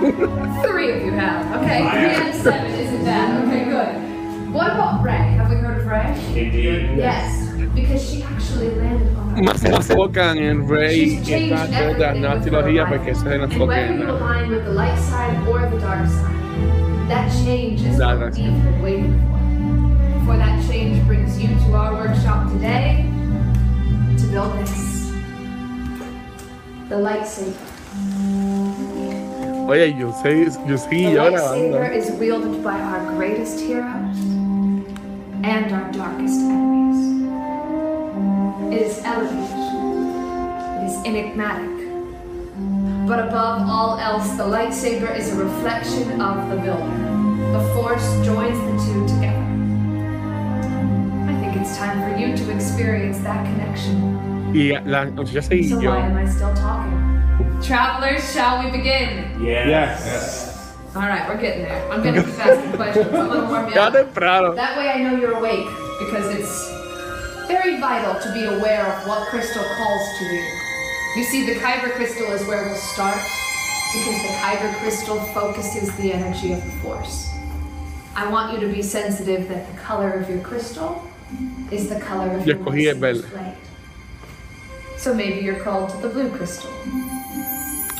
<laughs> Three of you have. Okay, three out of seven isn't bad. Okay, good. What about Ray? Have we heard of Ray? Indeed. Yes, because she actually landed on her Más enfocan en Rey y changed esta de la everything nueva with her trilogía porque se And enfoca whether en you align with the light side or the dark side, that change is what we've been waiting for. For that change brings you to our workshop today to build this. the lightsaber. Oye, yo sé, yo The seguí yo lightsaber is wielded by our greatest heroes and our darkest enemies. It is elevated. It is enigmatic. But above all else, the lightsaber is a reflection of the builder. The force joins the two together. I think it's time for you to experience that connection. Y la muchacha seguí So yo. why am I still talking? Travelers, shall we begin? Yes. All right, we're getting there. I'm gonna keep asking questions. I'm gonna warm you up. That way I know you're awake because it's very vital to be aware of what crystal calls to you. You see, the Kyber crystal is where we'll start because the Kyber crystal focuses the energy of the Force. I want you to be sensitive that the color of your crystal is the color of Yo your escogí el lightsaber's verde. blade. So maybe you're called to the blue crystal.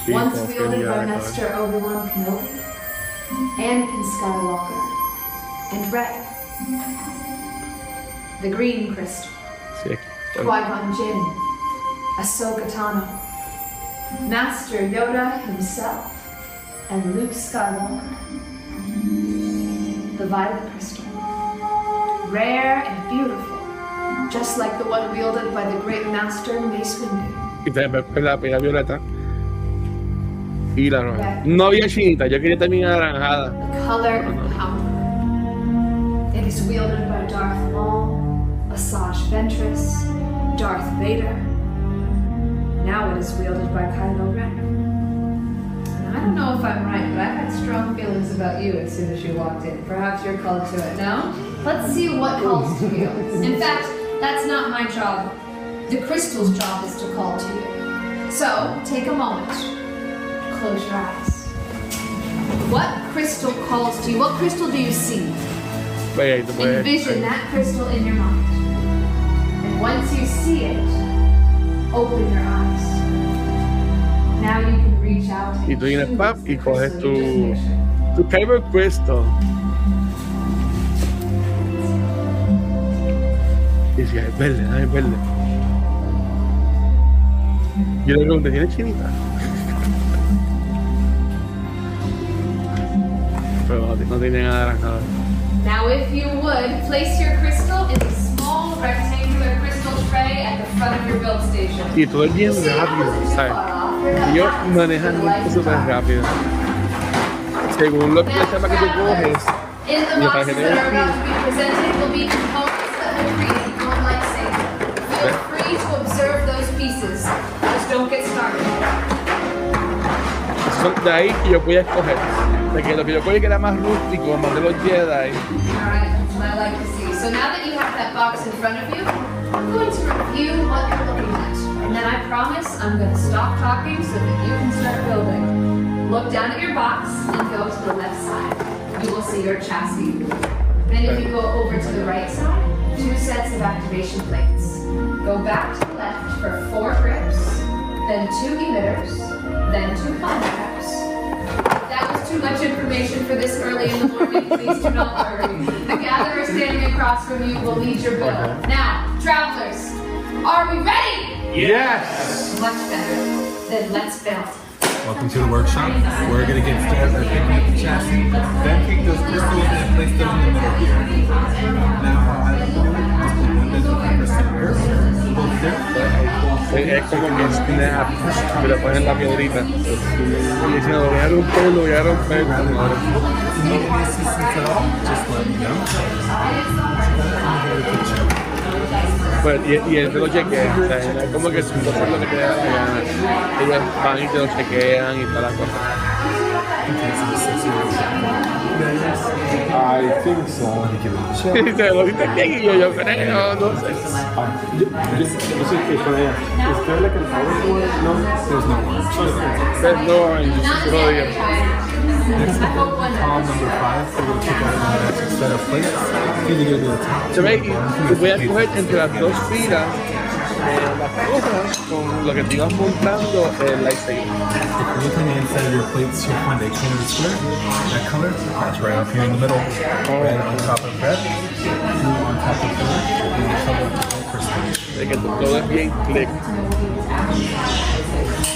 Once wielded by. Master Obi-Wan Kenobi, Anakin Skywalker, and Rey. The green crystal. Qui-Gon Jinn, Ahsoka Tano, Master Yoda himself, and Luke Skywalker. The violet crystal, rare and beautiful, just like the one wielded by the great Master Mace Windu. Y también fue la pega violeta. Y la roja. No había chinita, yo quería también anaranjada. the color of power. It is wielded by Darth Maul, Asajj Ventress, Darth Vader. Now it is wielded by Kylo Ren. And I don't know if I'm right, but I had strong feelings about you as soon as you walked in. Perhaps you're called to it. No? Let's see what calls to you. In fact, that's not my job. The crystal's job is to call to you. So, take a moment. Close your eyes. What crystal calls to you? What crystal do you see? Vaya, ahí te puedes- Envision that crystal in your mind. Once you see it, open your eyes. Now you can reach out Y and tú choose pap, y coges crystal you just tu, tu Kyber Crystal. Y decía, es verde, ah, es verde. Yo le pregunté, ¿tiene chinita? <laughs> Pero no, no tiene nada. Now, if you would, place your crystal in a small rectangular Y todo es bien rápido, ¿sabes? Ellos manejan súper rápido. Según lo que la chapa que tú coges, Y don't get started. son de ahí que yo voy a escoger. De que lo que yo cogí que era más rústico, más de los Jedi. Alright, that's what I like to see. So now that you have that box in front of you, I'm going to review what you're looking at. And then I promise I'm going to stop talking so that you can start building. Look down at your box and go to the left side. You will see your chassis. Then if you go over to the right side, two sets of activation plates. Go back to the left for four grips, then two emitters, then two contacts. If that was too much information for this early in the morning, please do not worry. The gatherer standing across from you will lead your build. Now, travelers, are we ready? Yes! Much better. Then let's build. Welcome to the workshop. We're gonna get started by picking up the chassis, then take those crystals and place them in the middle here. Now, how I like to do it is put one dozen percent earth, both there. Es como que snap, me lo ponen en la piedrita. Y diciendo, voy a romper, lo voy a romper. Pues, y, y él te lo chequea, o sea, no como que si haces lo que te da la gana. Ellos van y te lo chequean y toda la cosa. I think so. Y te lo diste bien y yo, yo creo, no sé. Ah, yo, yo, yo sé que con ella. ¿Usted la que el favor No. There's no orange. Pero no, y yo Not sí lo yet, digo. I hope one Column does. number five, we're gonna pick out an extra set of plates. Either gonna do the top. Se ve, y voy a coger entre las dos filas eh, las cosas con lo que te ibas montando el lightsaber. If you're looking the inside of your plates, you'll find a colored square. That color, that's right up here in the middle. Red on top of red, blue on top of blue, and the color of crystal. De que todo es bien click.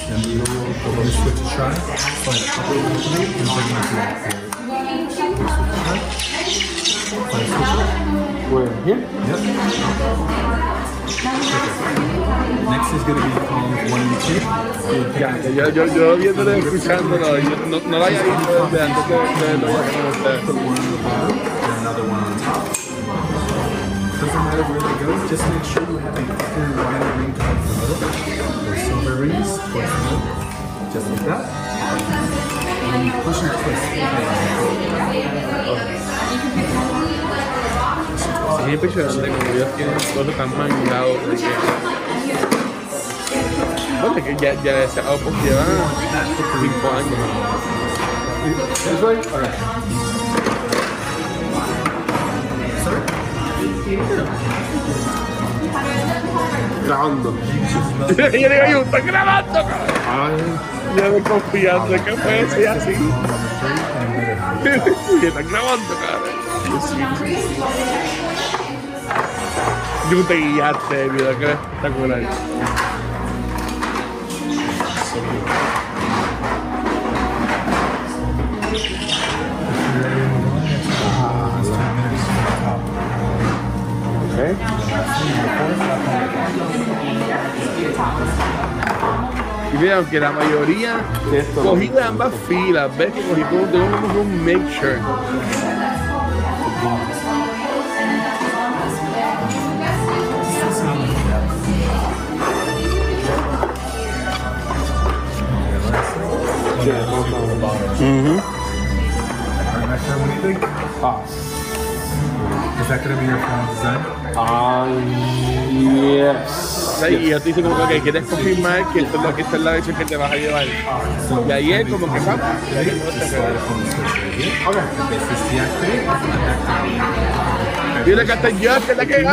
Then the When you switch to shy, find a couple of company and bring them to that. Find switch. Where? Here? Yep. Next is going to be columns one and two. You'll pick Ya, up yo, yo, yo viéndolo, escuchándolo, yo no, no lo había visto desde antes de, de lo que con ustedes. put one on the bottom and another one on top. Doesn't matter where they go, just make sure you have a thicker, wider ring towards the middle. Those silver rings towards the middle. Just like that. And then you push and twist. Es impresionante como ellos tienen todo tan mangado. de que- Bueno, que ya, ya ese Opus lleva 5 años. This way? Alright. Grabando. <laughs> yo digo, yo estoy grabando, cabrón. Ya me confiando que puede ser así. <laughs> están grabando, cabrón. Yo te guiaste, el video que espectacular. okay. Y mira, aunque la mayoría De cogí de ambas filas, ves que cogí todo, tengo como un make sure. You think? Ah. Is yes. Y yo te como que quieres confirmar que esto que esta es la que te vas a llevar. Y ahí es como que. Activate. Dile que que la que.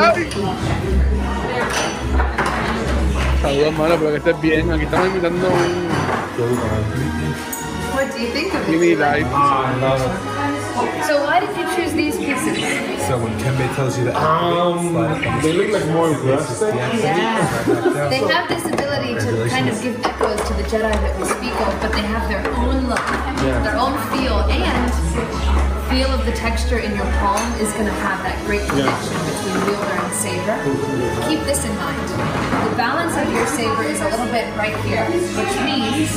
Saludos, mano, pero que estés bien. Aquí estamos invitando un you think of Jimmy it? Live. So why did you choose these pieces? So when Kembe tells you that, Um, activate, slide up on the they look like more This is Yeah. Slide back down. They have this ability to kind of give echoes to the Jedi that we speak of, but they have their own look, their own feel, and feel of the texture in your palm is going to have that great connection between wielder and saber. Mm-hmm. Keep this in mind. The balance of your saber is a little bit right here, which means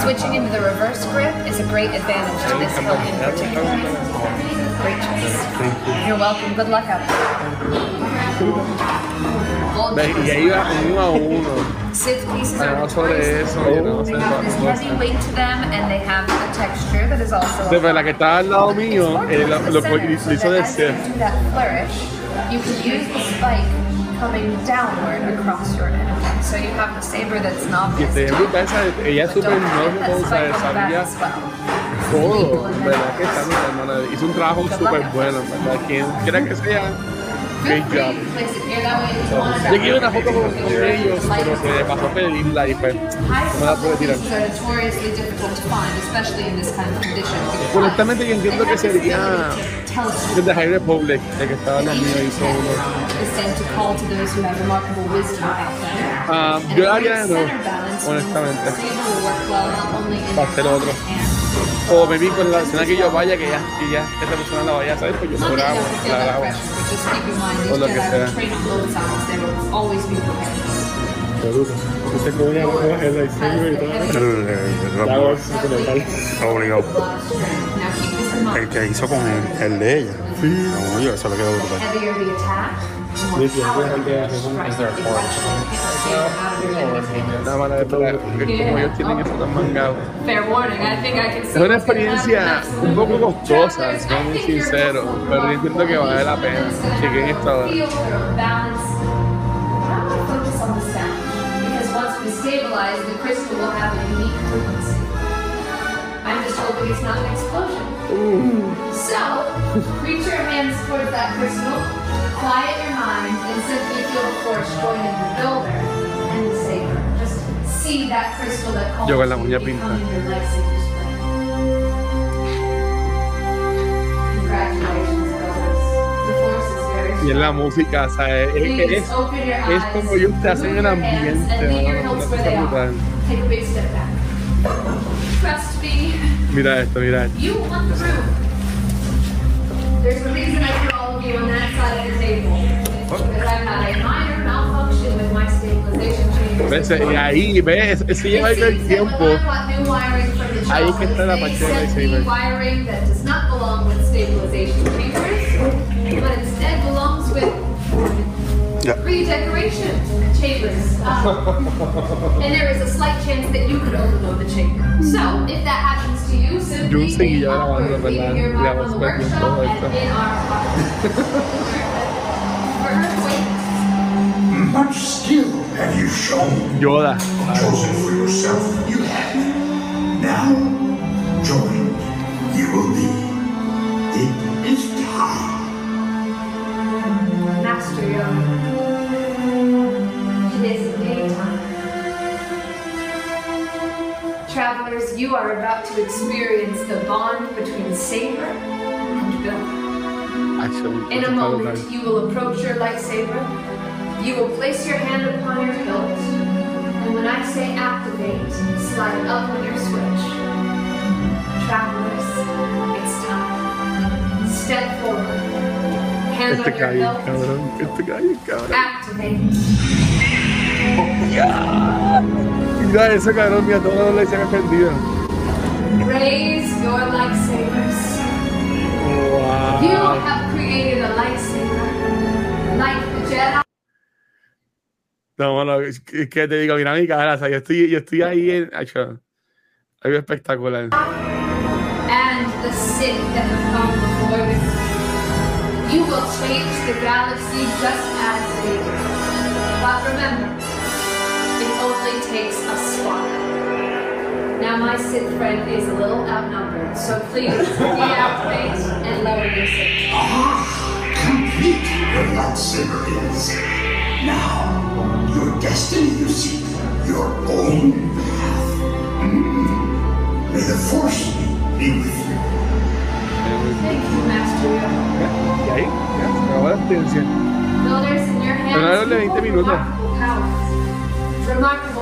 switching into the reverse grip is a great advantage to this hilt in particular. Great choice. You're welcome. Good luck out there. Y ahí va uno a uno. Hablamos sobre eso. Sí, pero la que estaba al lado mío, eh, lo, lo, lo hizo de As you Sith. do that flourish, you can use the spike coming downward across your enemy. So you have the saber that's esa, ella es súper sabía todo, ¿verdad? Que está mi hermana. Hizo un trabajo súper bueno, ¿verdad? Quien quiera que sea, great job. Yo quiero una foto con, con ellos, pero se pasó pedirla y pues no la pude tirar. Honestamente yo entiendo que sería us desde High Republic, de que estaba la mía hizo uno. Ah, yo haría de nuevo, honestamente. Para hacer otro. O me vi con la escena que yo vaya, que ya, que ya esa persona la vaya a saber, pues yo grabo, la grabo. O lo que sea. ya el lightsaber y todo. La voz. Obligado. El que hizo con el, el de ella. Sí. Oye, eso le quedó brutal. Heavier the attack, the more This is where is there a part? Una manera de pelear, como ellos tienen eso tan mangado. Fair warning, I think I can see Es una experiencia un poco costosa, siendo muy sincero, pero yo entiendo que vale la pena. Chequen esto ahora. Feel or balance. I want to focus on the sound because once we stabilize, the crystal will have a unique frequency. I'm just hoping it's not an explosion. So, reach your hands towards that crystal, quiet your mind, and simply feel the force joining the builder and the saber. Just see that crystal that calls you becoming. Congratulations. The force is very Y en la música, o sea, es, como ellos te hacen el ambiente. Take a big step back. Trust me. Mira esto, mira esto. You want the room. There's a reason I you on that side of the table. Because I've had a minor malfunction with my stabilization chamber. ¿Ves? Y ahí, ves, ese lleva ahí el tiempo. Ahí que está la parte del lightsaber. wiring that does not belong with stabilization chambers, but instead belongs with Yeah. redecoration chambers. Uh, <laughs> and there is a slight chance that you could overload the chamber. So, if that happens to you, simply Yo seguí make grabando, awkward, ¿verdad? leaving your mark on the Grabamos workshop todo esto. and in our For earthquake. Much skill have you shown. Yoda. Chosen for yourself, you have. Now, join. You will be. You are about to experience the bond between Saber and. Actually, In a moment, you will approach your lightsaber. You will place your hand upon your hilt. And when I say activate, slide up on your switch. Travelers, it's time. Step forward. Hand Este on your cae, hilt. cabrón. Este cae, cabrón. Activate. Mira ese cabrón, mira toda la lección aprendida. Raise your lightsabers. You have created a lightsaber. Like the Jedi. No, bueno, es que te digo, mira mi cara, o sea, yo estoy, yo estoy ahí en. Algo espectacular. and the Sith that have come before them. You will change the galaxy just as they did. But remember, it only takes a spark. Now my Sith friend is a little outnumbered, so please <laughs> deactivate and lower your Sith. Ah, Complete your lightsaber is. Now, your destiny you seek, your own path. Mm. May the Force be with you. Thank you, Master Yoda. Y ahí, ya, se acabó la experiencia. Builders, in your hands, de you 20 hold minutos. remarkable power. Remarkable power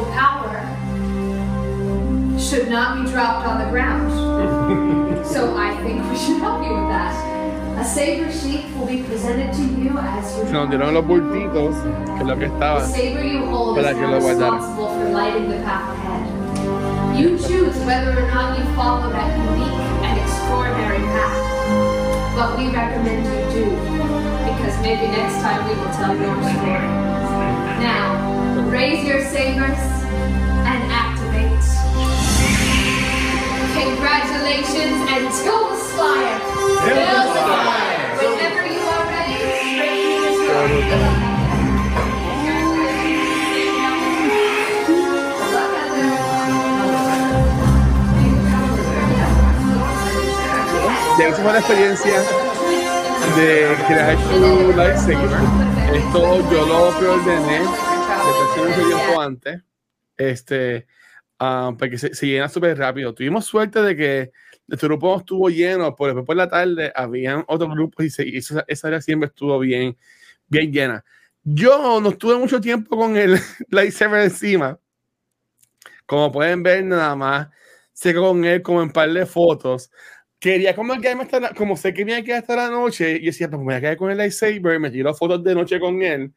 should not be dropped on the ground. <laughs> so I think we should help you with that. A saber sheath will be presented to you as you Se nos dieron los bultitos, que es lo que The estaba. saber you hold Para is que lo guardara. responsible for lighting the path ahead. You choose whether or not you follow that unique and extraordinary path. But we recommend you do, because maybe next time we will tell your story. Now, raise your sabers Congratulations and the spire! Till the spire! Whenever you are ready, straight to Ya hicimos la experiencia de crear tu lightsaber. Esto yo lo preordené desde hace mucho tiempo antes. Este, ah, porque se, se llena súper rápido. Tuvimos suerte de que nuestro grupo estuvo lleno, pero después por la tarde habían otros grupos y, se, y esa, esa área siempre estuvo bien, bien llena. Yo no estuve mucho tiempo con el <laughs> lightsaber encima. Como pueden ver, nada más sé con él como en par de fotos. Quería como quedarme hasta la- como sé que me iba a quedar hasta la noche, y decía, pues me voy a quedar con el lightsaber, me tiro fotos de noche con él,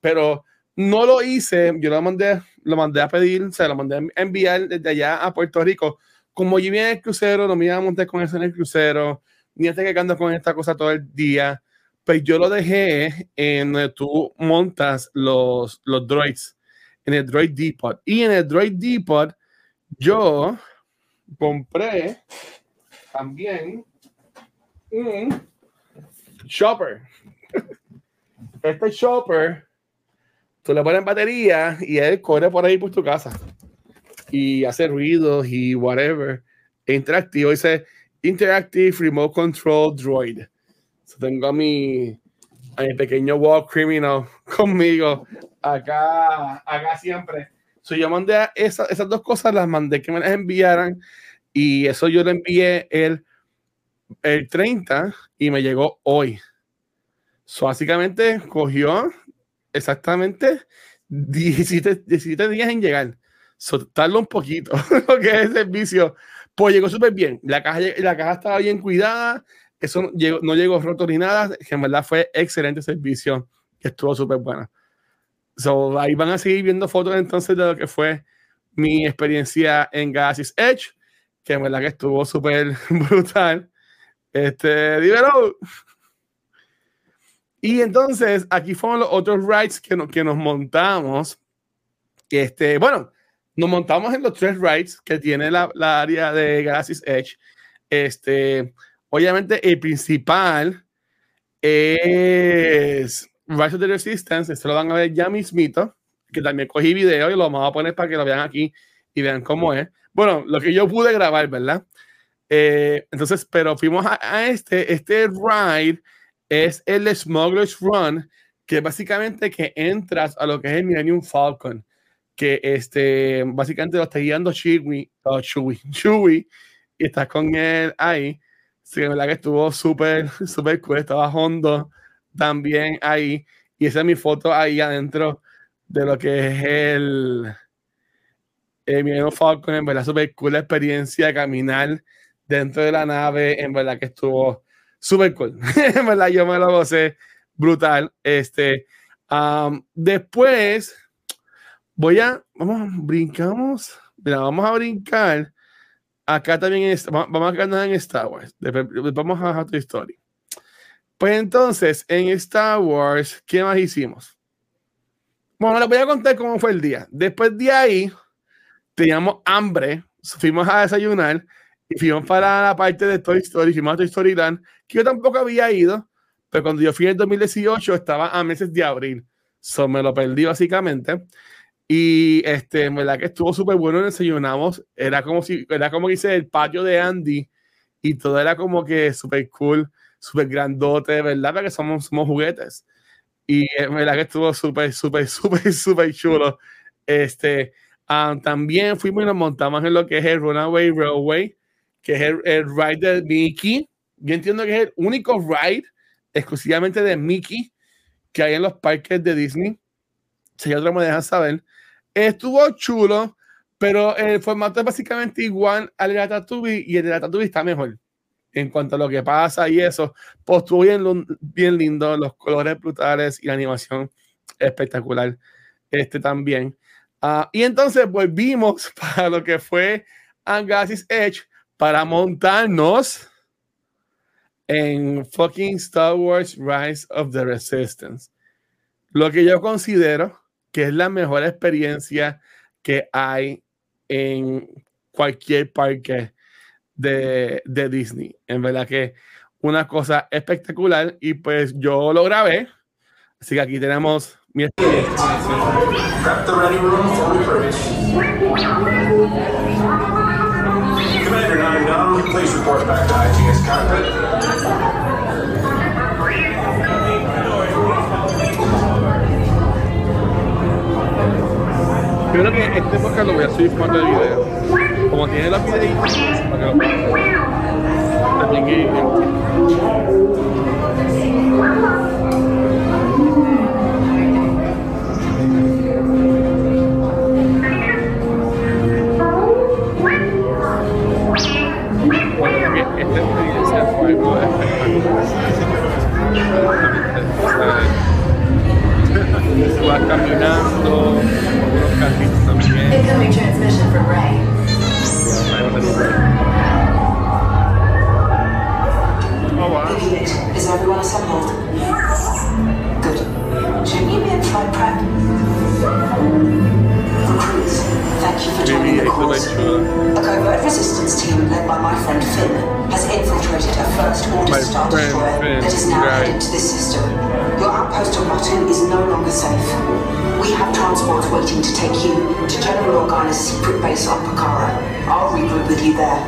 pero no lo hice, yo lo mandé, lo mandé a pedir, o sea, lo mandé a enviar desde allá a Puerto Rico. Como yo iba en el crucero, no me iba a montar con eso en el crucero, ni estoy quedando con esta cosa todo el día, pues yo lo dejé en donde tú montas los, los droids, en el Droid Depot. Y en el Droid Depot, yo compré también un shopper. <laughs> Este shopper, tú le pones batería y él corre por ahí por tu casa y hace ruidos y whatever. Interactivo, dice Interactive Remote Control Droid. So, tengo a mi, a mi pequeño Wall Criminal <laughs> conmigo acá, acá siempre. So, yo mandé esa- esas dos cosas, las mandé que me las enviaran y eso yo lo envié el, el 30 y me llegó hoy. So, básicamente cogió exactamente 17, 17 días en llegar. So, tarda un poquito <laughs> lo que es el servicio. Pues llegó súper bien. La caja, la caja estaba bien cuidada. Eso no llegó, no llegó roto ni nada. Que en verdad fue excelente servicio. Que estuvo súper buena. So, ahí van a seguir viendo fotos entonces de lo que fue mi experiencia en Galaxy's Edge. Que en verdad que estuvo súper <laughs> brutal. Este, dímelo. Y entonces aquí fueron los otros rides que, no, que nos montamos. Este, bueno, nos montamos en los tres rides que tiene la, la área de Galaxy's Edge. Este, obviamente, el principal es Rise of the Resistance. Esto lo van a ver ya mismito. Que también cogí video y lo vamos a poner para que lo vean aquí y vean cómo es. Bueno, lo que yo pude grabar, ¿verdad? Eh, entonces, pero fuimos a, a, este, este ride es el Smuggler's Run, que básicamente que entras a lo que es el Millennium Falcon que este, básicamente lo está guiando Chewie, oh, Chewie, <laughs> Chewie, y estás con él ahí. Sí, la verdad que estuvo súper, <laughs> súper cool. Estaba Hondo también ahí. Y esa es mi foto ahí adentro de lo que es el, el Millennium Falcon. En verdad, súper cool la experiencia de caminar dentro de la nave. En verdad que estuvo súper cool. verdad, yo me lo gocé brutal. Este, después Voy a, vamos, brincamos, mira, vamos a brincar. Acá también vamos a quedarnos en Star Wars. Después, vamos a otra historia. Pues entonces, en Star Wars, ¿qué más hicimos? Bueno, les voy a contar cómo fue el día. Después de ahí, teníamos hambre, fuimos a desayunar y fuimos para la parte de Toy Story, fuimos a Toy Story Land, que yo tampoco había ido, pero cuando yo fui en 2018 estaba a meses de abril. So me lo perdí básicamente. Y este, en verdad que estuvo súper bueno, desayunamos. Era como si, era como dice el patio de Andy y todo era como que súper cool, súper grandote, ¿verdad? Porque somos, somos juguetes. Y en verdad que estuvo súper, súper, <laughs> súper, súper chulo. Este, um, también fuimos y nos montamos en lo que es el Runaway Railway, que es el, el ride de Mickey. Yo entiendo que es el único ride exclusivamente de Mickey que hay en los parques de Disney. Si otro me dejan saber. Estuvo chulo, pero el formato es básicamente igual al de Ratatouille y el de Ratatouille está mejor en cuanto a lo que pasa y eso. Pues estuvo bien, bien lindo, los colores brutales y la animación espectacular. Este también. Uh, y entonces volvimos <laughs> para lo que fue Agassiz Edge para montarnos en fucking Star Wars Rise of the Resistance. Lo que yo considero que es la mejor experiencia que hay en cualquier parque de, de Disney. En verdad que una cosa espectacular y pues yo lo grabé. Así que aquí tenemos mi experiencia. Commander 9 please report back to IGS cockpit. Yo creo que este podcast lo voy a subir formato de video. Como tiene los videitos, para que lo También Vas caminando, algunos carritos también. Incoming transmission from Ray. Oh, wow. Is everyone assembled? Good. Shouldn't you be in flight prep? Recruits, thank you for joining the cause. A covert resistance team led by my friend Finn has infiltrated a First Order My Star friend Destroyer Finn, that is now right. headed to this system. Your outpost on Batu is no longer safe. We have transports waiting to take you to General Organa's secret base on Pakara. I'll regroup with you there.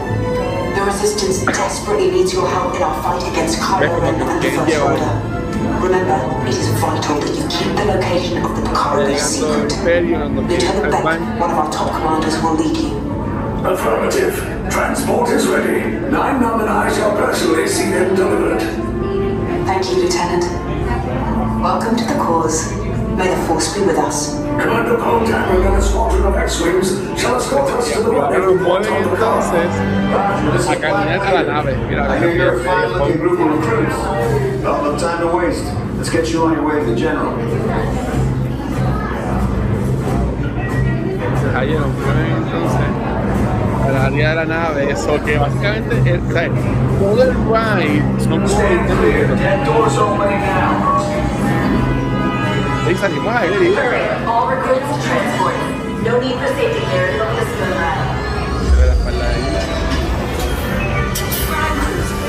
The Resistance desperately needs your help in our fight against Kylo Ren and the First Order. Remember, it is vital that you keep the location of the Pakara base secret. Lieutenant Beck, one of our top commanders, will lead you. Affirmative. Transport is ready. Nine Num and I shall personally see them delivered. Thank you, Lieutenant. Welcome to the cause. May the force be with us. Commander Poltan and a squadron of X-Wings shall escort us to the Ahora nos rendezvous on mueven the car. entonces a caminar a la nave. Mira, I hear you're a fine-looking group of recruits. Well, no time to waste. Let's get you on your way to the general. ahí nos mueven entonces al área de la nave. Eso que básicamente el, o sea, todo el ride son como 20 minutos. That door's opening now. Y salimos a él y All recruits to transport. No need for safety clearance on this moon ride. se ve la espalda de ella.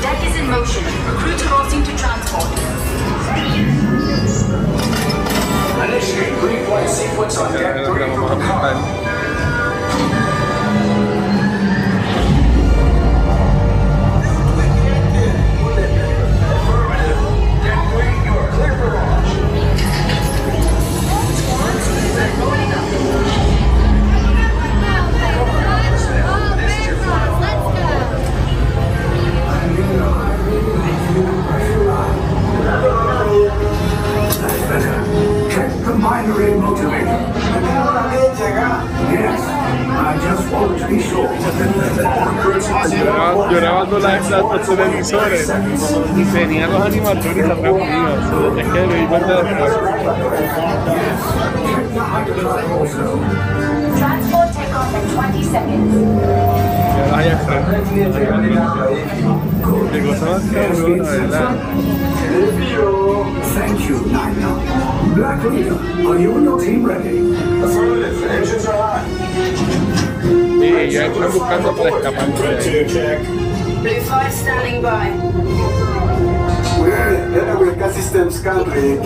Deck is in motion. Recruits crossing to transport. Initiate green flight sequence on deck three vamos a binary motivator. Yes, I just want to be sure. Yo grabando la y tenía los atrás míos. Es que me di cuenta después. Transport takeoff in 20 seconds. Ya al frente. Qué cosa más ¿verdad? Thank you, Nina. Black Leader, are you and your team ready? Affirmative. Engines are hot. Sí, yo estoy buscando para escapar. Blue 5 standing by. We're Red systems country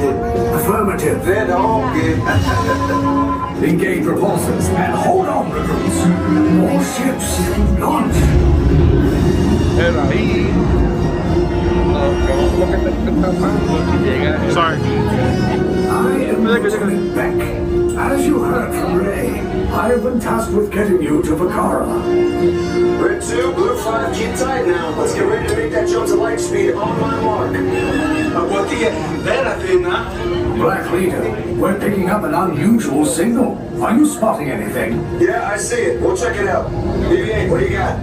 Affirmative. Red okay. <laughs> Engage repulsors and hold on, recruits. More ships. Launch. Pero ahí. Lo que está intentando y llega. Sorry. I am Lieutenant Beck. As you heard from Ray, I have been tasked with getting you to Vakara. Red 2, Blue 5, keep tight now. Let's get ready to make that jump to light speed on my mark. Black Leader, we're picking up an unusual signal. Are you spotting anything? Yeah, I see it. We'll check it out. BB-8, what do you got?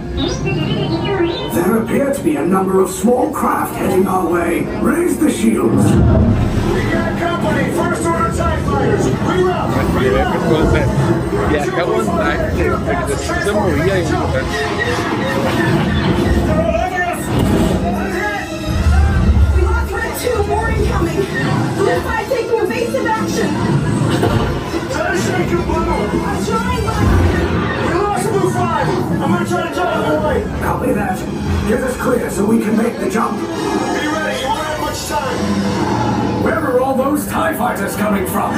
There appear to be a number of small craft heading our way. Raise the shields. We got company. First order TIE fighters. Reroute. Llevé que puede ser. Y acá aguantar que que se movía y taking action. Try to shake your blue. I'm trying, but We lost Blue 5. I'm gonna try to jump on the way. Copy that. Get us clear so we can make the jump. Be ready. You won't have much time. Where are all those TIE fighters coming from?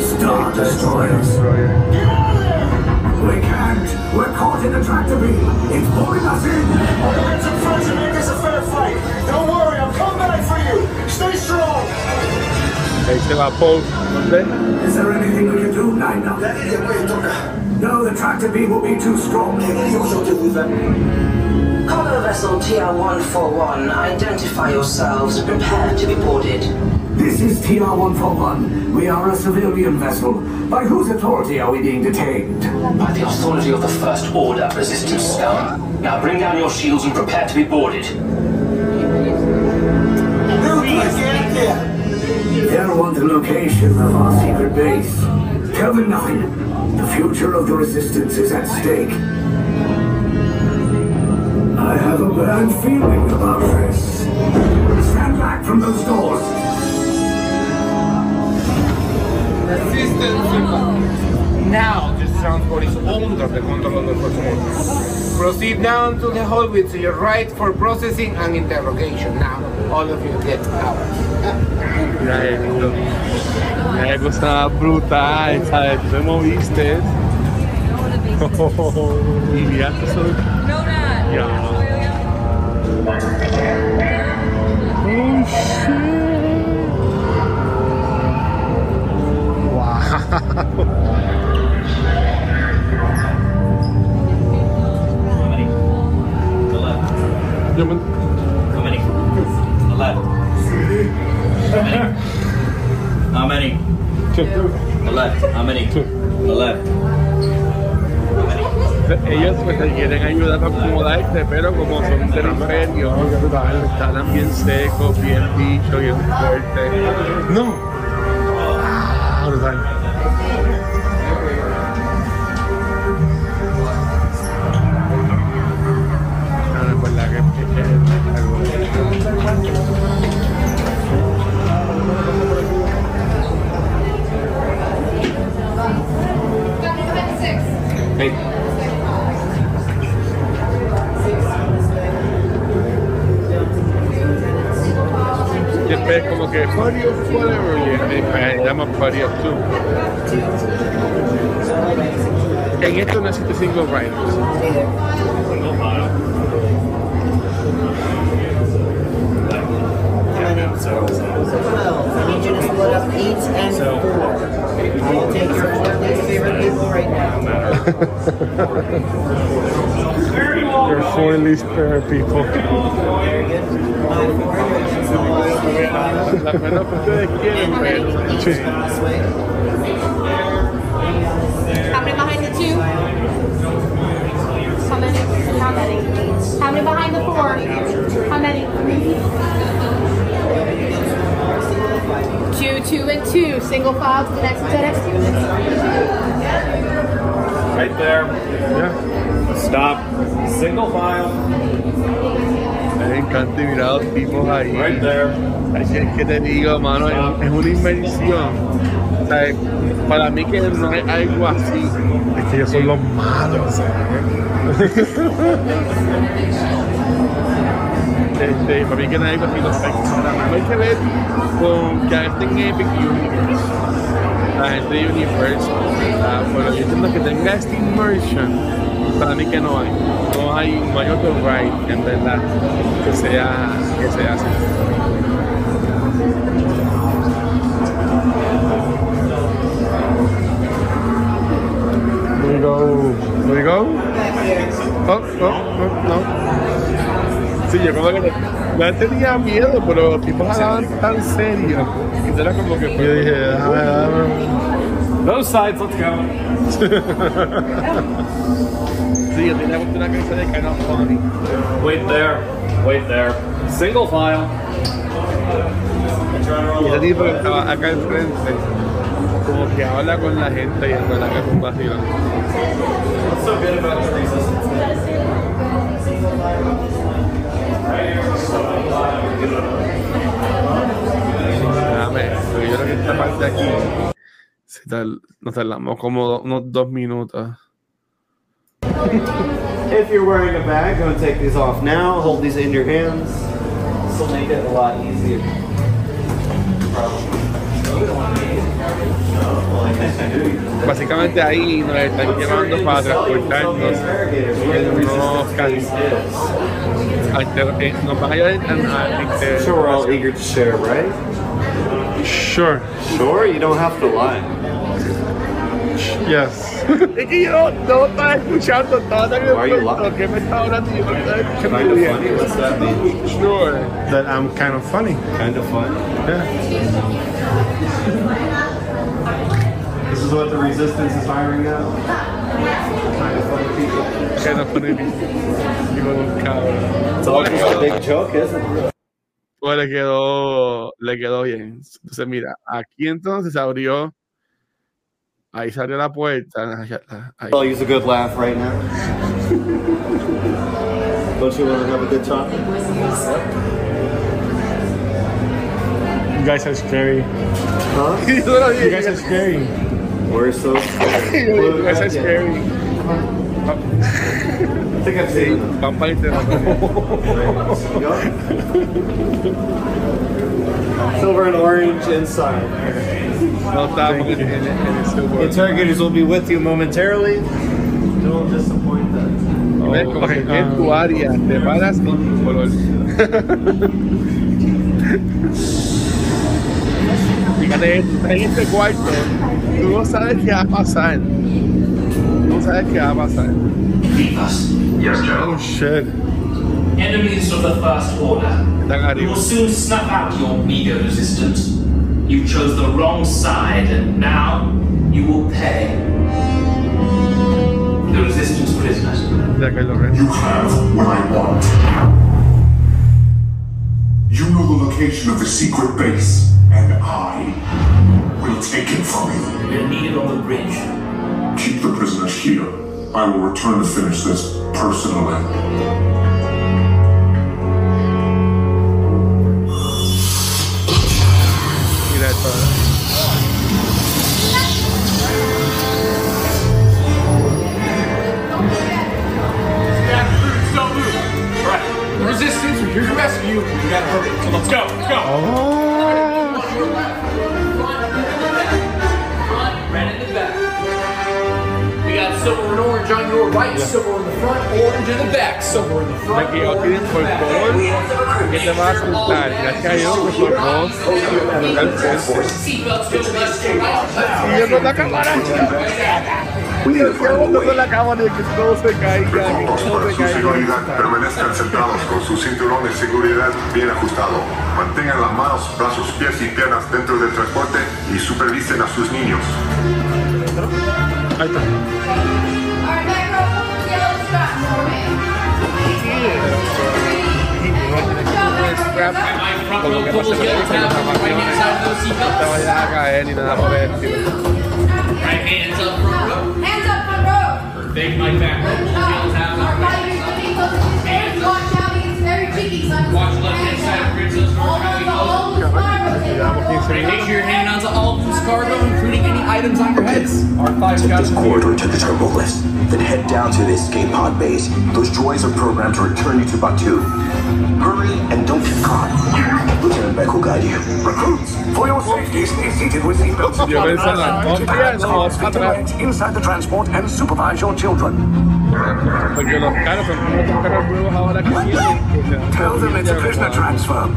Star Destroyers. Get out of there. We can't. We're caught in a tractor beam. It's pulling us in. Our heads in front to make this a fair fight. Ahí se va Paul. ¿Dónde? Is there anything we can do, Nina? No, the tractor beam will be too strong. Cargo vessel TR-141, identify yourselves and prepare to be boarded. This is TR-141. We are a civilian vessel. By whose authority are we being detained? By the authority of the First Order, Resistance Scum. Now bring down your shields and prepare to be boarded. They're on the location of our secret base. Tell them 9, the future of the Resistance is at stake. I have a bad feeling about this. Stand back from those doors. Resistance Now this transport is under the control of the Cosmos. Proceed down to the hallway to your right for processing and interrogation. Now, all of you get out. Mira esto. Mira qué cosa brutal, ¿sabes? Tú te moviste. y mira eso. Ya. Oh shit. Wow. How many? Two. The left. How many? Two. The left. Ellos pues te quieren ayudar a acomodarte, pero como son del imperio, están bien secos, bien dichos, bien fuertes. No. Ah, Brutal. Siempre es como que party of whatever, y me llama party of two. En esto no existe single riders. I need you to split up eight and so, four. I will take your <laughs> four least favorite people right now. Your four least favorite people. La menos que ustedes quieren, pero. Sí. How many behind the two? How many? How many? How many behind the four? How many? Two, two, and two. Single file to the next FedEx unit. Right there. Yeah. Stop. Single file. Me encanta mirar a los tipos ahí. Right there. Así es que te digo, mano, es, es una invención. Para mí que no hay algo así. Es que ellos son los malos. <laughs> Este, para mí que no hay algo así. Los para mí hay que ver con que en Epic Universe. La gente de Universe. Pero yo entiendo que tenga este immersion. Para mí que no hay. No hay, no hay otro ride, en verdad, que sea, que sea así. We go. We go. Oh, oh, oh, no. Sí, yo como que no tenía miedo, pero los tipos hablaban tan serio. Que era como que yo dije, ah, Those sides, let's go. <laughs> sí, yo tenía una canción de Kind of Funny. Wait there. Wait there. Single file. Y ese tipo que estaba acá al frente, como que habla con la gente y en verdad que es un vacilón. What's so good about the resistance? Porque yo creo que esta parte aquí se tal- nos tardamos como do- unos dos minutos. If you're wearing a bag, go and take these off now. Hold these in your hands. This will make it a lot easier. Básicamente ahí nos están llevando para transportarnos en unos carritos. A inter- eh, Nos van a llevar a, a Sure, we're all eager to share, right? Sure. Sure, you don't have to lie. Yes. <laughs> es que yo no estaba escuchando, estaba tan Why are you envuelto que me estaba hablando y yo no estaba escuchando Kind of bien. funny. What's that mean? Sure. That I'm kind of funny. Kind of funny. Yeah. This is what the resistance is hiring now. Kind of funny people. Kind of funny. Digo, cabrón. It's always a big joke, isn't it? Pues le quedó, le quedó bien. Entonces, mira, aquí entonces se abrió, ahí salió la puerta. Ahí. I'll use a good laugh right now. Don't you want to have a good talk? You guys are scary. Huh? <laughs> you guys are scary. We're so scary. You guys are scary. I think I've seen them. Van para el Silver and orange inside. No estábamos en, en, en el silver. Interrogators will be with you momentarily. Don't disappoint them. ¿Ves? Como que en tu área te paras en tu color. <laughs> Fíjate, tú estás en este cuarto, tú no sabes qué va a pasar. Tú no sabes qué va a pasar. Yes, Oh shit. Enemies of the First Order. You will soon snuff out your meager resistance. You chose the wrong side, and now you will pay. The Resistance prisoner You have what I want. You know the location of the secret base, and I will take it from you. We'll need it on the bridge. Keep the prisoners here. I will return to finish this personally. Silver in the front, orange in the back, silver in the front. Aquí yo por favor que te vas a asustar. Ya que hay otro por dos frente. Go left to right. Siguiendo la cámara. Con la cámara de que todo se caiga, que Para su seguridad, permanezcan sentados con su cinturón de seguridad bien ajustado. Mantengan las manos, brazos, pies y piernas dentro del transporte y supervisen a sus niños. Ahí está. Right hands up front row. Hands up front row. Big my back row. Watch left hand side, bridge those doors Almost really a close. whole spiral. Llevamos 15 Make minutos. sure you're hanging onto all loose cargo, including any items on your heads. Our five Take scouts this corridor to the turbo lift, then head down to the escape pod base. Those droids are programmed to return you to Batu. Hurry and don't get caught. Lieutenant Beck will guide you. Recruits, for your safety, stay seated with seatbelts Yo pensando, no, mira, no, atrás. inside the transport and supervise your children. Porque los carros son como los carros nuevos ahora que tienen. Tell them it's a prisoner transfer.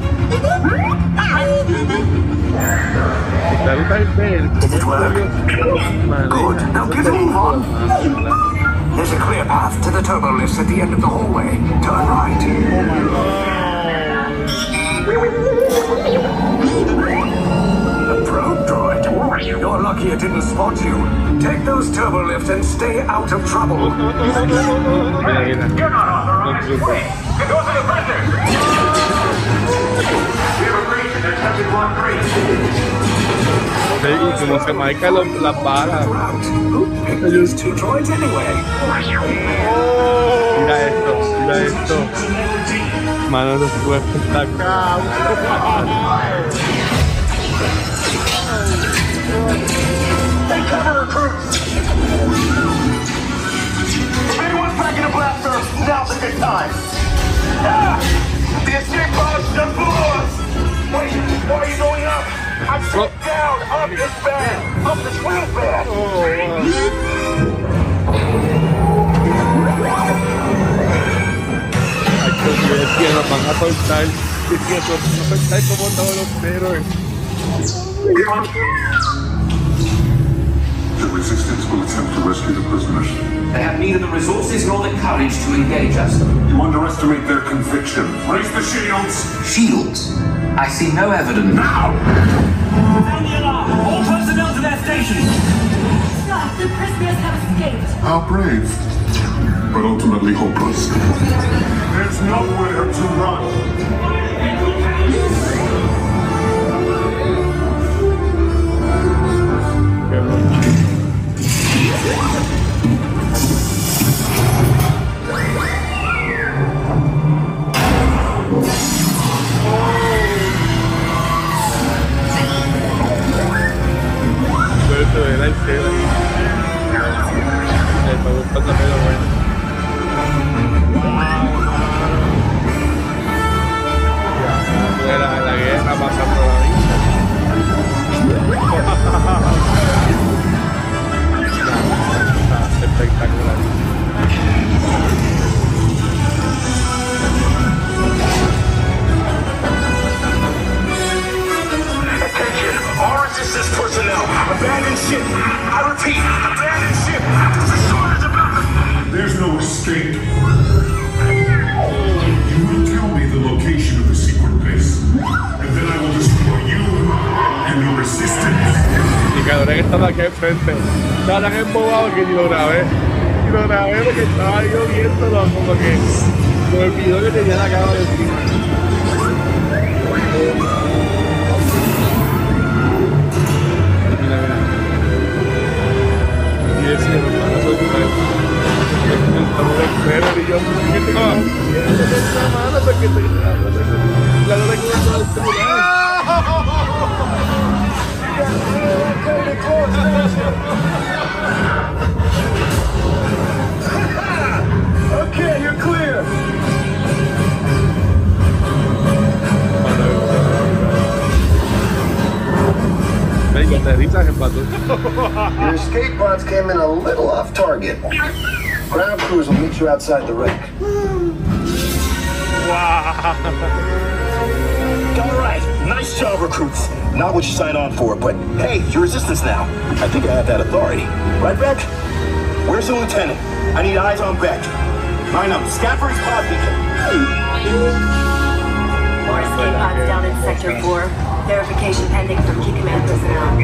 La ruta es ver cómo Good. Now get a move on. There's a clear path to the turbo lifts at the end of the hallway. Turn right. A probe droid. You're lucky it didn't spot you. Take those turbo lifts and stay out of trouble. You're not authorized. Wait, it goes to the prison. We have agreed to accepted block three. Sí, y como se marca las balas. These two droids anyway. Mira esto, mira esto. Take cover, recruits! If anyone's packing a blaster, now's good time. The escape pod's! Wait, why are you going up? I'm down, up this bad, up swing bad. Ay, Dios mío, es que nos van a soltar. Es que nos van soltar como todos los héroes. The resistance will attempt to rescue the prisoners. They have neither the resources nor the courage to engage us. You underestimate their conviction. Raise the shields! Shields? I see no evidence. Now! Sound the alarm! All personnel to their stations! Stop! The prisoners have escaped. How brave, but ultimately hopeless. There's nowhere to run. Pero esto de la escena ahí. Me está gustando, pero Ya, la, la guerra pasando la vida. <laughs> Está espectacular. Estaba estaban embobados que ni lo grabé. lo grabé porque estaba yo como que me olvidó que tenía la de encima. Okay, you're clear. Venga, te risas en pato. Your escape pods came in a little off target. Ground crews will meet you outside the wreck. All right, nice job, recruits. Not what you signed on for, but hey, you're resistance now. I think I have that authority. Right, Beck? Where's the lieutenant? I need eyes on Beck. Line up, scan for his pod beacon. More escape pods down in Sector 4. Verification pending from key command personnel.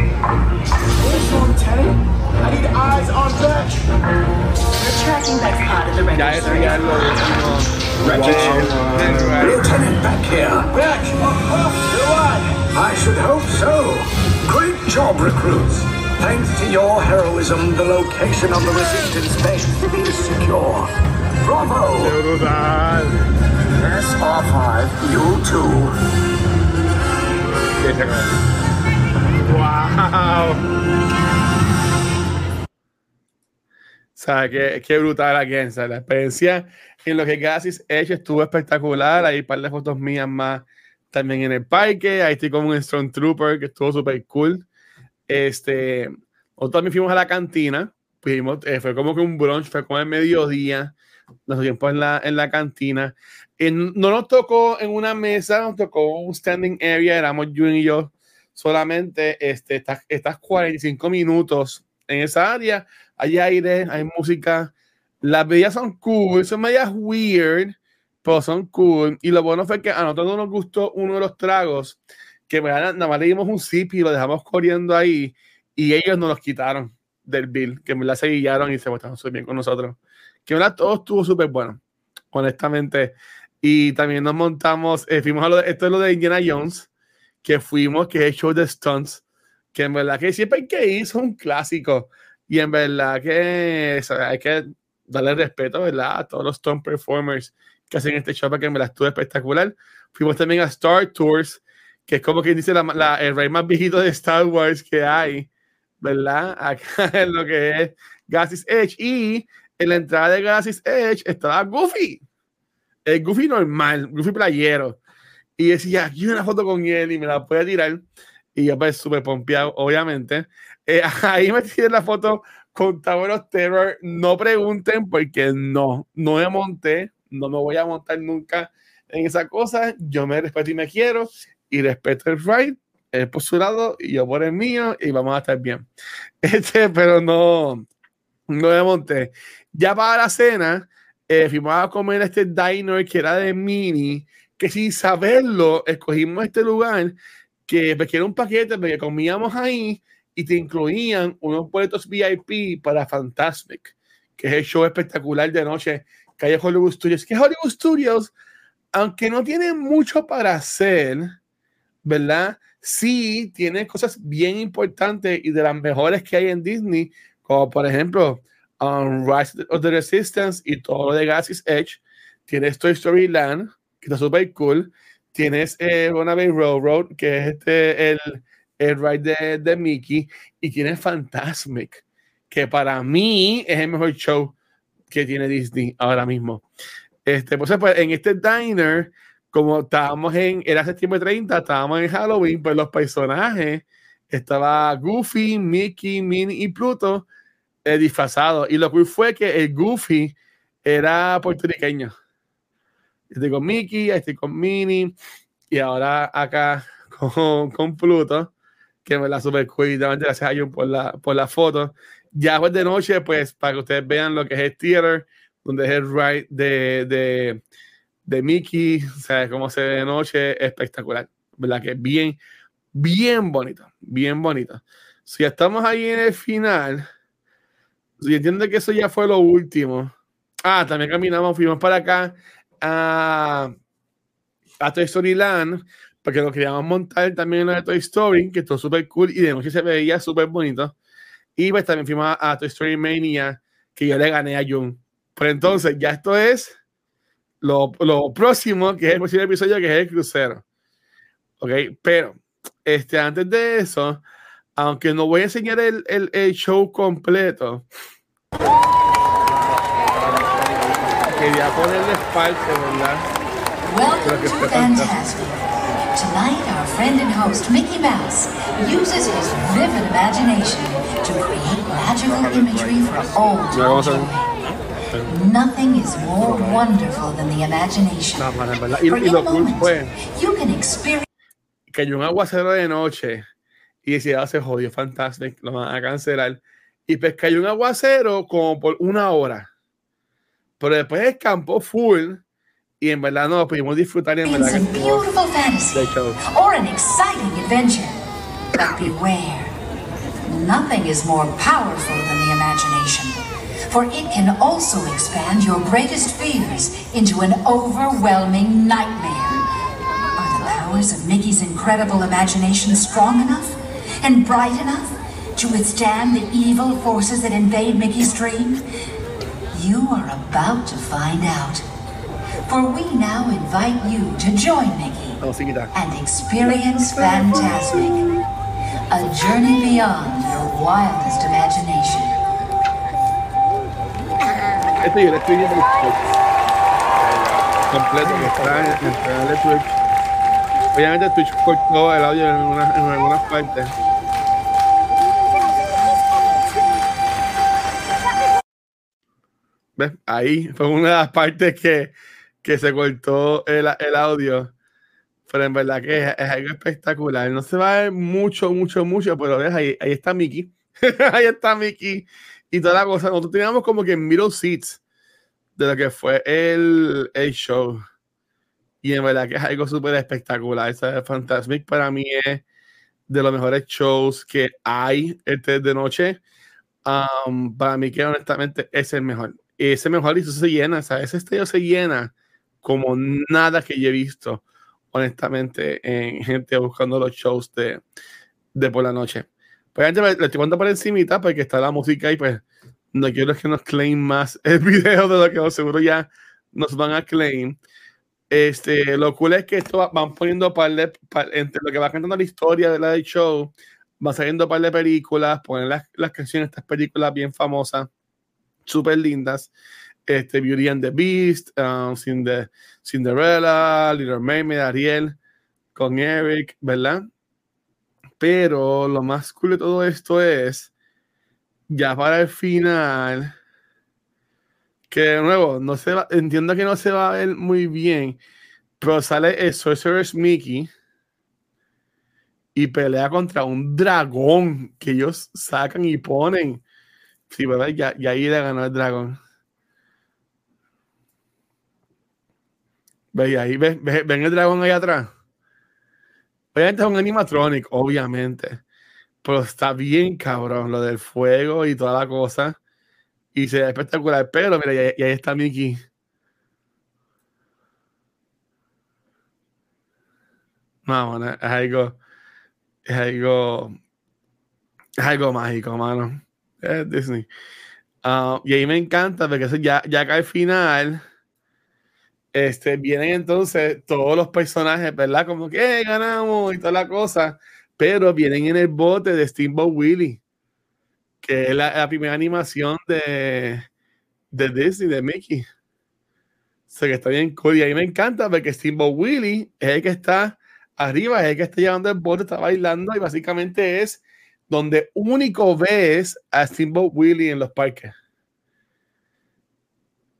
Where's the lieutenant? I need eyes on Beck. We're tracking Beck's pod at the Ya wreckage eso ya lo decimos. Wreckage. Lieutenant Beck here. Beck, you're on. I should hope so. Great job, recruits. Thanks to your heroism, the location of the resistance base is secure. Bravo! Brutal. SR5, you too. Wow. O sea, qué, qué brutal aquí. O la experiencia en lo que Gasis Edge estuvo espectacular. Hay un par de fotos mías más también en el parque. Ahí estoy con un Stormtrooper que estuvo súper cool. Este, nosotros también fuimos a la cantina. Fuimos, eh, fue como que un brunch, fue como el mediodía. Nuestro tiempo en la, en la cantina. No nos tocó en una mesa, nos tocó un standing area. Éramos Jun y yo solamente. Este, estas, estas 45 minutos en esa área. Hay aire, hay música. Las bebidas son cool, son medias weird, pero son cool. Y lo bueno fue que a nosotros no nos gustó uno de los tragos, que nada más le dimos un sip y lo dejamos corriendo ahí. Y ellos nos los quitaron del bill, que me la seguillaron y se estaban súper bien con nosotros. Que verdad, todo estuvo súper bueno, honestamente. Y también nos montamos, eh, fuimos a lo de, esto es lo de Indiana Jones, que fuimos, que es el show de stunts, que en verdad que siempre hay que ir, es un clásico. Y en verdad que o sea, hay que darle respeto, ¿verdad? A todos los stunt performers que hacen este show, porque me la estuvo espectacular. Fuimos también a Star Tours, que es como quien dice la, la, el rey más viejito de Star Wars que hay, ¿verdad? Acá <laughs> en lo que es Galaxy's Edge. Y en la entrada de Galaxy's Edge estaba Goofy. El Goofy normal, Goofy playero. Y decía, aquí una foto con él y me la puede tirar. Y yo pues súper pompeado, obviamente. Eh, <laughs> ahí me tiré la foto con Tower of Terror. No pregunten porque no, no me monté, no me voy a montar nunca en esa cosa. Yo me respeto y me quiero y respeto el ride, el por su lado y yo por el mío y vamos a estar bien. <laughs> Este, pero no, no me monté. Ya para la cena, eh, fuimos a comer este diner que era de mini, que sin saberlo, escogimos este lugar que me era un paquete porque comíamos ahí y te incluían unos boletos VIP para Fantasmic, que es el show espectacular de noche que Hollywood Studios. Que Hollywood Studios, aunque no tiene mucho para hacer, ¿verdad? Sí tiene cosas bien importantes y de las mejores que hay en Disney, como por ejemplo um, Rise of the Resistance y todo lo de Galaxy's Edge. Tienes Toy Story Land, que está súper cool. Tienes eh, Runaway Railroad, que es este, el, el ride de, de Mickey. Y tienes Fantasmic, que para mí es el mejor show que tiene Disney ahora mismo. Este, pues, pues en este diner, como estábamos en, era septiembre 30, estábamos en Halloween, pues los personajes, estaba Goofy, Mickey, Minnie y Pluto eh, disfrazados. Y lo que fue que el Goofy era puertorriqueño. Estoy con Mickey, estoy con Minnie y ahora acá <laughs> con, con Pluto, que me la super cuida. Gracias a Jun por la, por la foto. Ya fue de noche, pues para que ustedes vean lo que es el theater, donde es el ride de, de, de Mickey, o sea, cómo se ve de noche, espectacular. ¿Verdad? Que bien, bien bonito, bien bonito. Si estamos ahí en el final, Y entiendo que eso ya fue lo último. Ah, también caminamos, fuimos para acá a, a Toy Story Land, porque lo queríamos montar también en la de Toy Story, que estuvo súper cool y de noche se veía súper bonito. Y pues también fuimos a, a, Toy Story Mania, que yo le gané a Jun. Pero entonces, ya esto es lo, lo próximo, que es el próximo episodio, que es el crucero. Ok, pero este, antes de eso, aunque no voy a enseñar el, el, el show completo, quería ponerles parte, ¿verdad? Welcome to Fantastic. Friend and host, Mickey Mouse, uses his vivid imagination to create magical imagery for all to enjoy. Nothing is more wonderful than the imagination. Y, For y lo cool moment, fue you can experience cayó un aguacero de noche y decía, se jodió, fantástico, lo van a cancelar. Y pues cayó un aguacero como por una hora. Pero después escampó full y en verdad no lo pudimos disfrutar y en verdad que a beautiful fantasy or an exciting adventure. But beware, nothing is more powerful than the imagination, for it can also expand your greatest fears into an overwhelming nightmare. Are the powers of Mickey's incredible imagination strong enough and bright enough to withstand the evil forces that invade Mickey's dream? You are about to find out. For we now invite you to join Mickey oh, No, and experience Fantasmic, a journey beyond your wildest imagination. Este yo le estoy viendo completo que está en en el canal de Twitch. Obviamente Twitch cortó el audio en algunas, en algunas partes. ¿Ves? Ahí fue una de las partes que, que se cortó el, el audio. Pero en verdad que es, es algo espectacular. No se va a ver mucho, mucho, mucho, pero ves, ahí, ahí está Mickey. <laughs> ahí está Mickey. Y toda la cosa. Nosotros teníamos como que middle seats de lo que fue el, el show. Y en verdad que es algo súper espectacular. Esa Fantasmic para mí es de los mejores shows que hay este de noche. Um, para mí que honestamente es el mejor. Ese mejor y eso se llena, ¿sabes? Ese estadio se llena como nada que yo he visto, honestamente, en <laughs> gente buscando los shows de, de por la noche. Pues antes le estoy contando por encimita porque está la música y pues no quiero que nos claim más <laughs> el video de lo que seguro ya nos van a claim. Este, lo cool es que esto va- van poniendo par de, par- entre lo que va cantando la historia de la del show, va saliendo par de películas, ponen las, las canciones estas películas bien famosas, súper lindas. Este, Beauty and the Beast, um, Cinde- Cinderella, Little Mermaid, Ariel, con Eric, ¿verdad? Pero lo más cool de todo esto es, ya para el final, que de nuevo, no se entiendo que no se va a ver muy bien, pero sale el Sorcerer's Mickey y pelea contra un dragón que ellos sacan y ponen. Sí, ¿verdad? Ya, ya ahí le ganó el dragón. ¿Ves? Ahí. ¿Ves? ¿Ven el dragón ahí atrás? Obviamente es un animatronic, obviamente. Pero está bien cabrón lo del fuego y toda la cosa. Y se ve espectacular. Pero mira, y ahí, está Mickey. No, es algo. Es algo. Es algo mágico, mano. Es Disney. Ah, y ahí me encanta porque ya, ya acá al final. Este, vienen entonces todos los personajes, ¿verdad? Como que "Eh, ganamos y toda la cosa. Pero vienen en el bote de Steamboat Willie, que es la, primera animación de, de Disney, de Mickey. O que está bien cool. Y ahí me encanta porque Steamboat Willie es el que está arriba, es el que está llevando el bote, está bailando y básicamente es donde único ves a Steamboat Willie en los parques.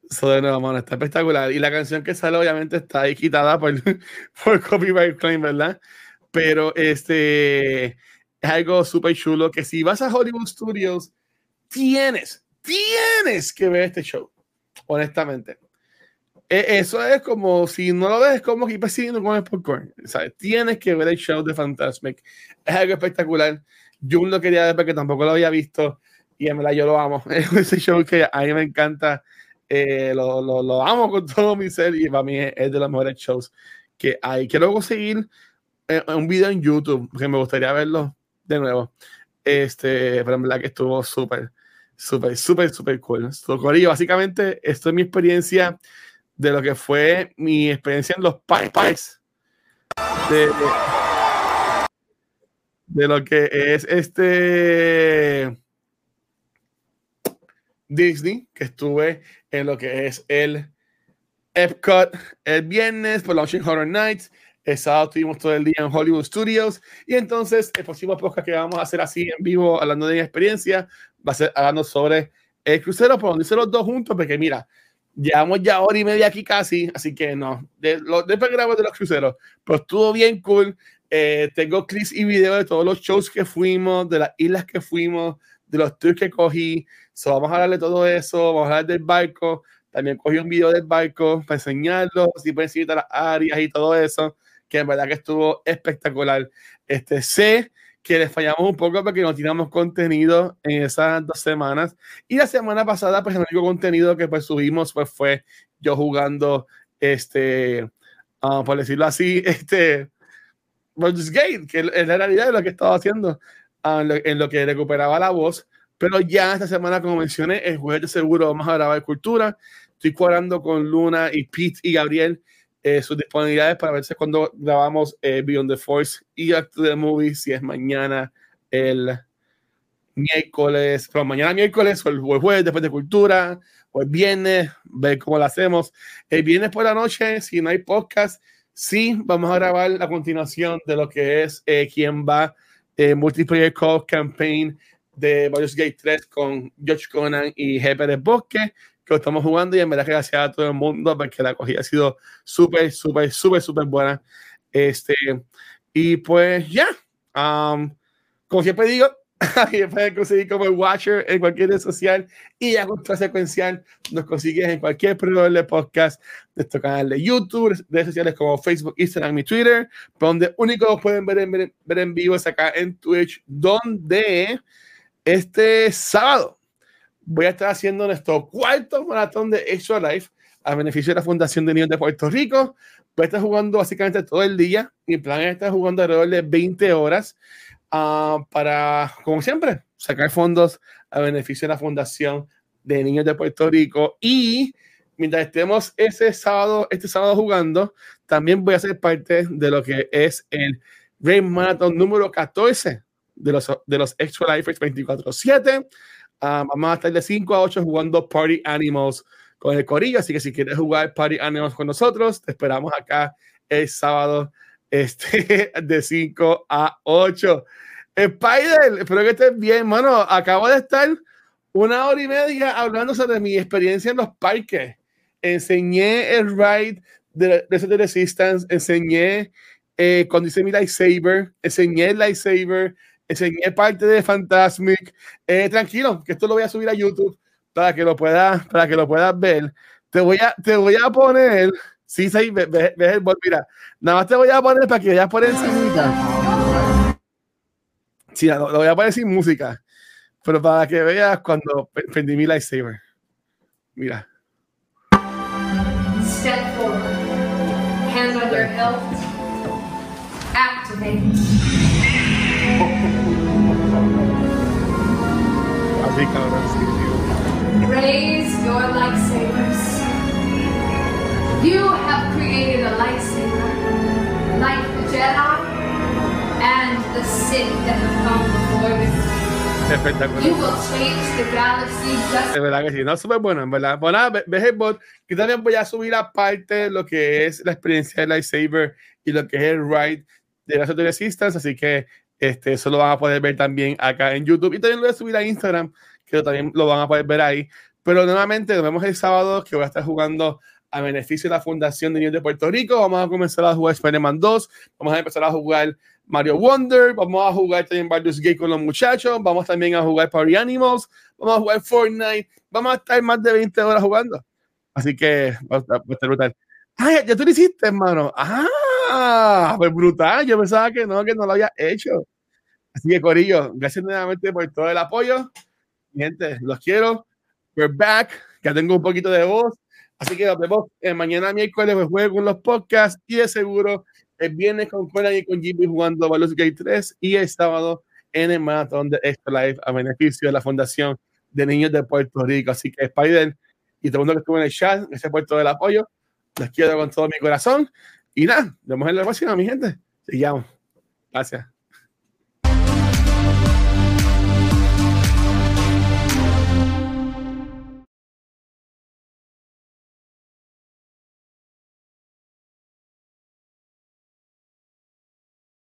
Eso de nuevo, mano, está espectacular. Y la canción que sale, obviamente, está ahí quitada por, <laughs> por copyright claim, ¿verdad? Pero este es algo súper chulo que si vas a Hollywood Studios, tienes, tienes que ver este show, honestamente. E- Eso es como, si no lo ves, es como que persiguiendo con el popcorn. ¿sabes? Tienes que ver el show de Fantasmic. Es algo espectacular. Yo lo quería ver porque tampoco lo había visto. Y en verdad yo lo amo. <laughs> Es ese show que a mí me encanta. Eh, lo, lo, lo, amo con todo mi ser y para mí es, es, de los mejores shows que hay. Quiero conseguir eh, un video en YouTube que me gustaría verlo de nuevo. Este, pero en verdad que estuvo súper, súper, súper, súper cool. Corillo. Básicamente, esto es mi experiencia de lo que fue mi experiencia en los pies. De, de lo que es este Disney, que estuve en lo que es el Epcot el viernes por Launching Horror Nights. El sábado estuvimos todo el día en Hollywood Studios. Y entonces, el próximo podcast que vamos a hacer así en vivo, hablando de mi experiencia, va a ser hablando sobre el crucero, por donde hice los dos juntos, porque mira, llevamos ya hora y media aquí casi, así que no, de, lo, después grabo de los cruceros, pero estuvo bien cool. Eh, tengo clips y videos de todos los shows que fuimos, de las islas que fuimos, de los tours que cogí. So, vamos a hablar de todo eso, vamos a hablar del barco. También cogí un video del barco para enseñarlo, si pueden seguir las áreas y todo eso, que en verdad que estuvo espectacular. Este, sé que les fallamos un poco porque no tiramos contenido en esas dos semanas. Y la semana pasada, pues el único contenido que pues subimos pues, fue yo jugando, este, uh, por decirlo así, <laughs> este, Gate, que es la realidad de lo que estaba haciendo, uh, en lo que recuperaba la voz. Pero ya esta semana, como mencioné, el jueves de seguro vamos a grabar cultura. Estoy cuadrando con Luna y Pete y Gabriel eh, sus disponibilidades para ver si cuando grabamos eh, Beyond the Force y Act the Movie, si es mañana el miércoles, pero mañana miércoles o el jueves después de cultura, o el viernes, ver cómo lo hacemos. El viernes por la noche, si no hay podcast, sí vamos a grabar la continuación de lo que es eh, va eh, Multiplayer Call Campaign de Baldur's Gate 3 con George Conan y Jefe de Bosque, que lo estamos jugando y en verdad que gracias a todo el mundo porque la acogida ha sido súper, súper, súper, súper buena. Este, y pues ya, um, como siempre digo, <laughs> Aquí pueden conseguir como el Watcher en cualquier red social y ya con secuencial nos consigues en cualquier proveedor de podcast, de nuestro canal de YouTube, redes sociales como Facebook, Instagram y Twitter, donde único pueden ver en, ver en vivo es acá en Twitch, donde este sábado voy a estar haciendo nuestro cuarto maratón de Extra Life a beneficio de la Fundación de Niños de Puerto Rico. Voy a estar jugando básicamente todo el día. Mi plan es estar jugando alrededor de 20 horas. Uh, para, como siempre, sacar fondos a beneficio de la Fundación de Niños de Puerto Rico. Y mientras estemos ese sábado, este sábado jugando, también voy a ser parte de lo que es el Rain Marathon número 14 de los, de los Extra Lifers 24-7. Uh, vamos a estar de 5 a 8 jugando Party Animals con el Corillo. Así que si quieres jugar Party Animals con nosotros, te esperamos acá el sábado este, <laughs> de 5 a 8. Spider, espero que estés bien, mano. Acabo de estar una hora y media hablando sobre mi experiencia en los parques. Enseñé el ride de, de, de Resistance, enseñé eh, cuando hice mi lightsaber, enseñé el lightsaber, enseñé parte de Fantasmic. Eh, tranquilo, que esto lo voy a subir a YouTube para que lo puedas, para que lo puedas ver. Te voy a, te voy a poner Sí, sí, ves ve, ve el bol. Mira, nada más te voy a poner para que vayas por encima. Sí, lo, lo, voy a poner sin música. Pero para que veas cuando prendí mi lightsaber. Mira. Step forward. Hands on your hilt. Activate. Así, cabrón, sí, Raise your lightsabers. You have created a lightsaber, like the Jedi and the Sith that have come before you. Espectacular. You will change the galaxy just De verdad que sí, no, súper bueno, en verdad. Bueno, nada, bot, que también voy a subir aparte lo que es la experiencia del lightsaber y lo que es el ride de la Resistance, así que este, eso lo van a poder ver también acá en YouTube y también lo voy a subir a Instagram, que también lo van a poder ver ahí. Pero nuevamente nos vemos el sábado que voy a estar jugando a beneficio de la Fundación de Niños de Puerto Rico. Vamos a comenzar a jugar Spider-Man 2, vamos a empezar a jugar Mario Wonder, vamos a jugar también Baldur's Gate con los muchachos, vamos también a jugar Party Animals, vamos a jugar Fortnite, vamos a estar más de 20 horas jugando. Así que va a estar, brutal. Ah, ya, tú lo hiciste, hermano. Ah, pues brutal. Yo pensaba que no, que no lo había hecho. Así que, Corillo, gracias nuevamente por todo el apoyo. gente, los quiero. We're back. Ya tengo un poquito de voz. Así que nos vemos eh, mañana miércoles, pues juego con los podcasts y de seguro el viernes con Conan y con Jimmy jugando Baldur's Gate 3 y el sábado en el maratón de Extra Life a beneficio de la Fundación de Niños de Puerto Rico. Así que Spider y todo el mundo que estuvo en el chat, ese puerto del apoyo, los quiero con todo mi corazón. Y nada, nos vemos en la próxima, mi gente. Sigamos. Gracias.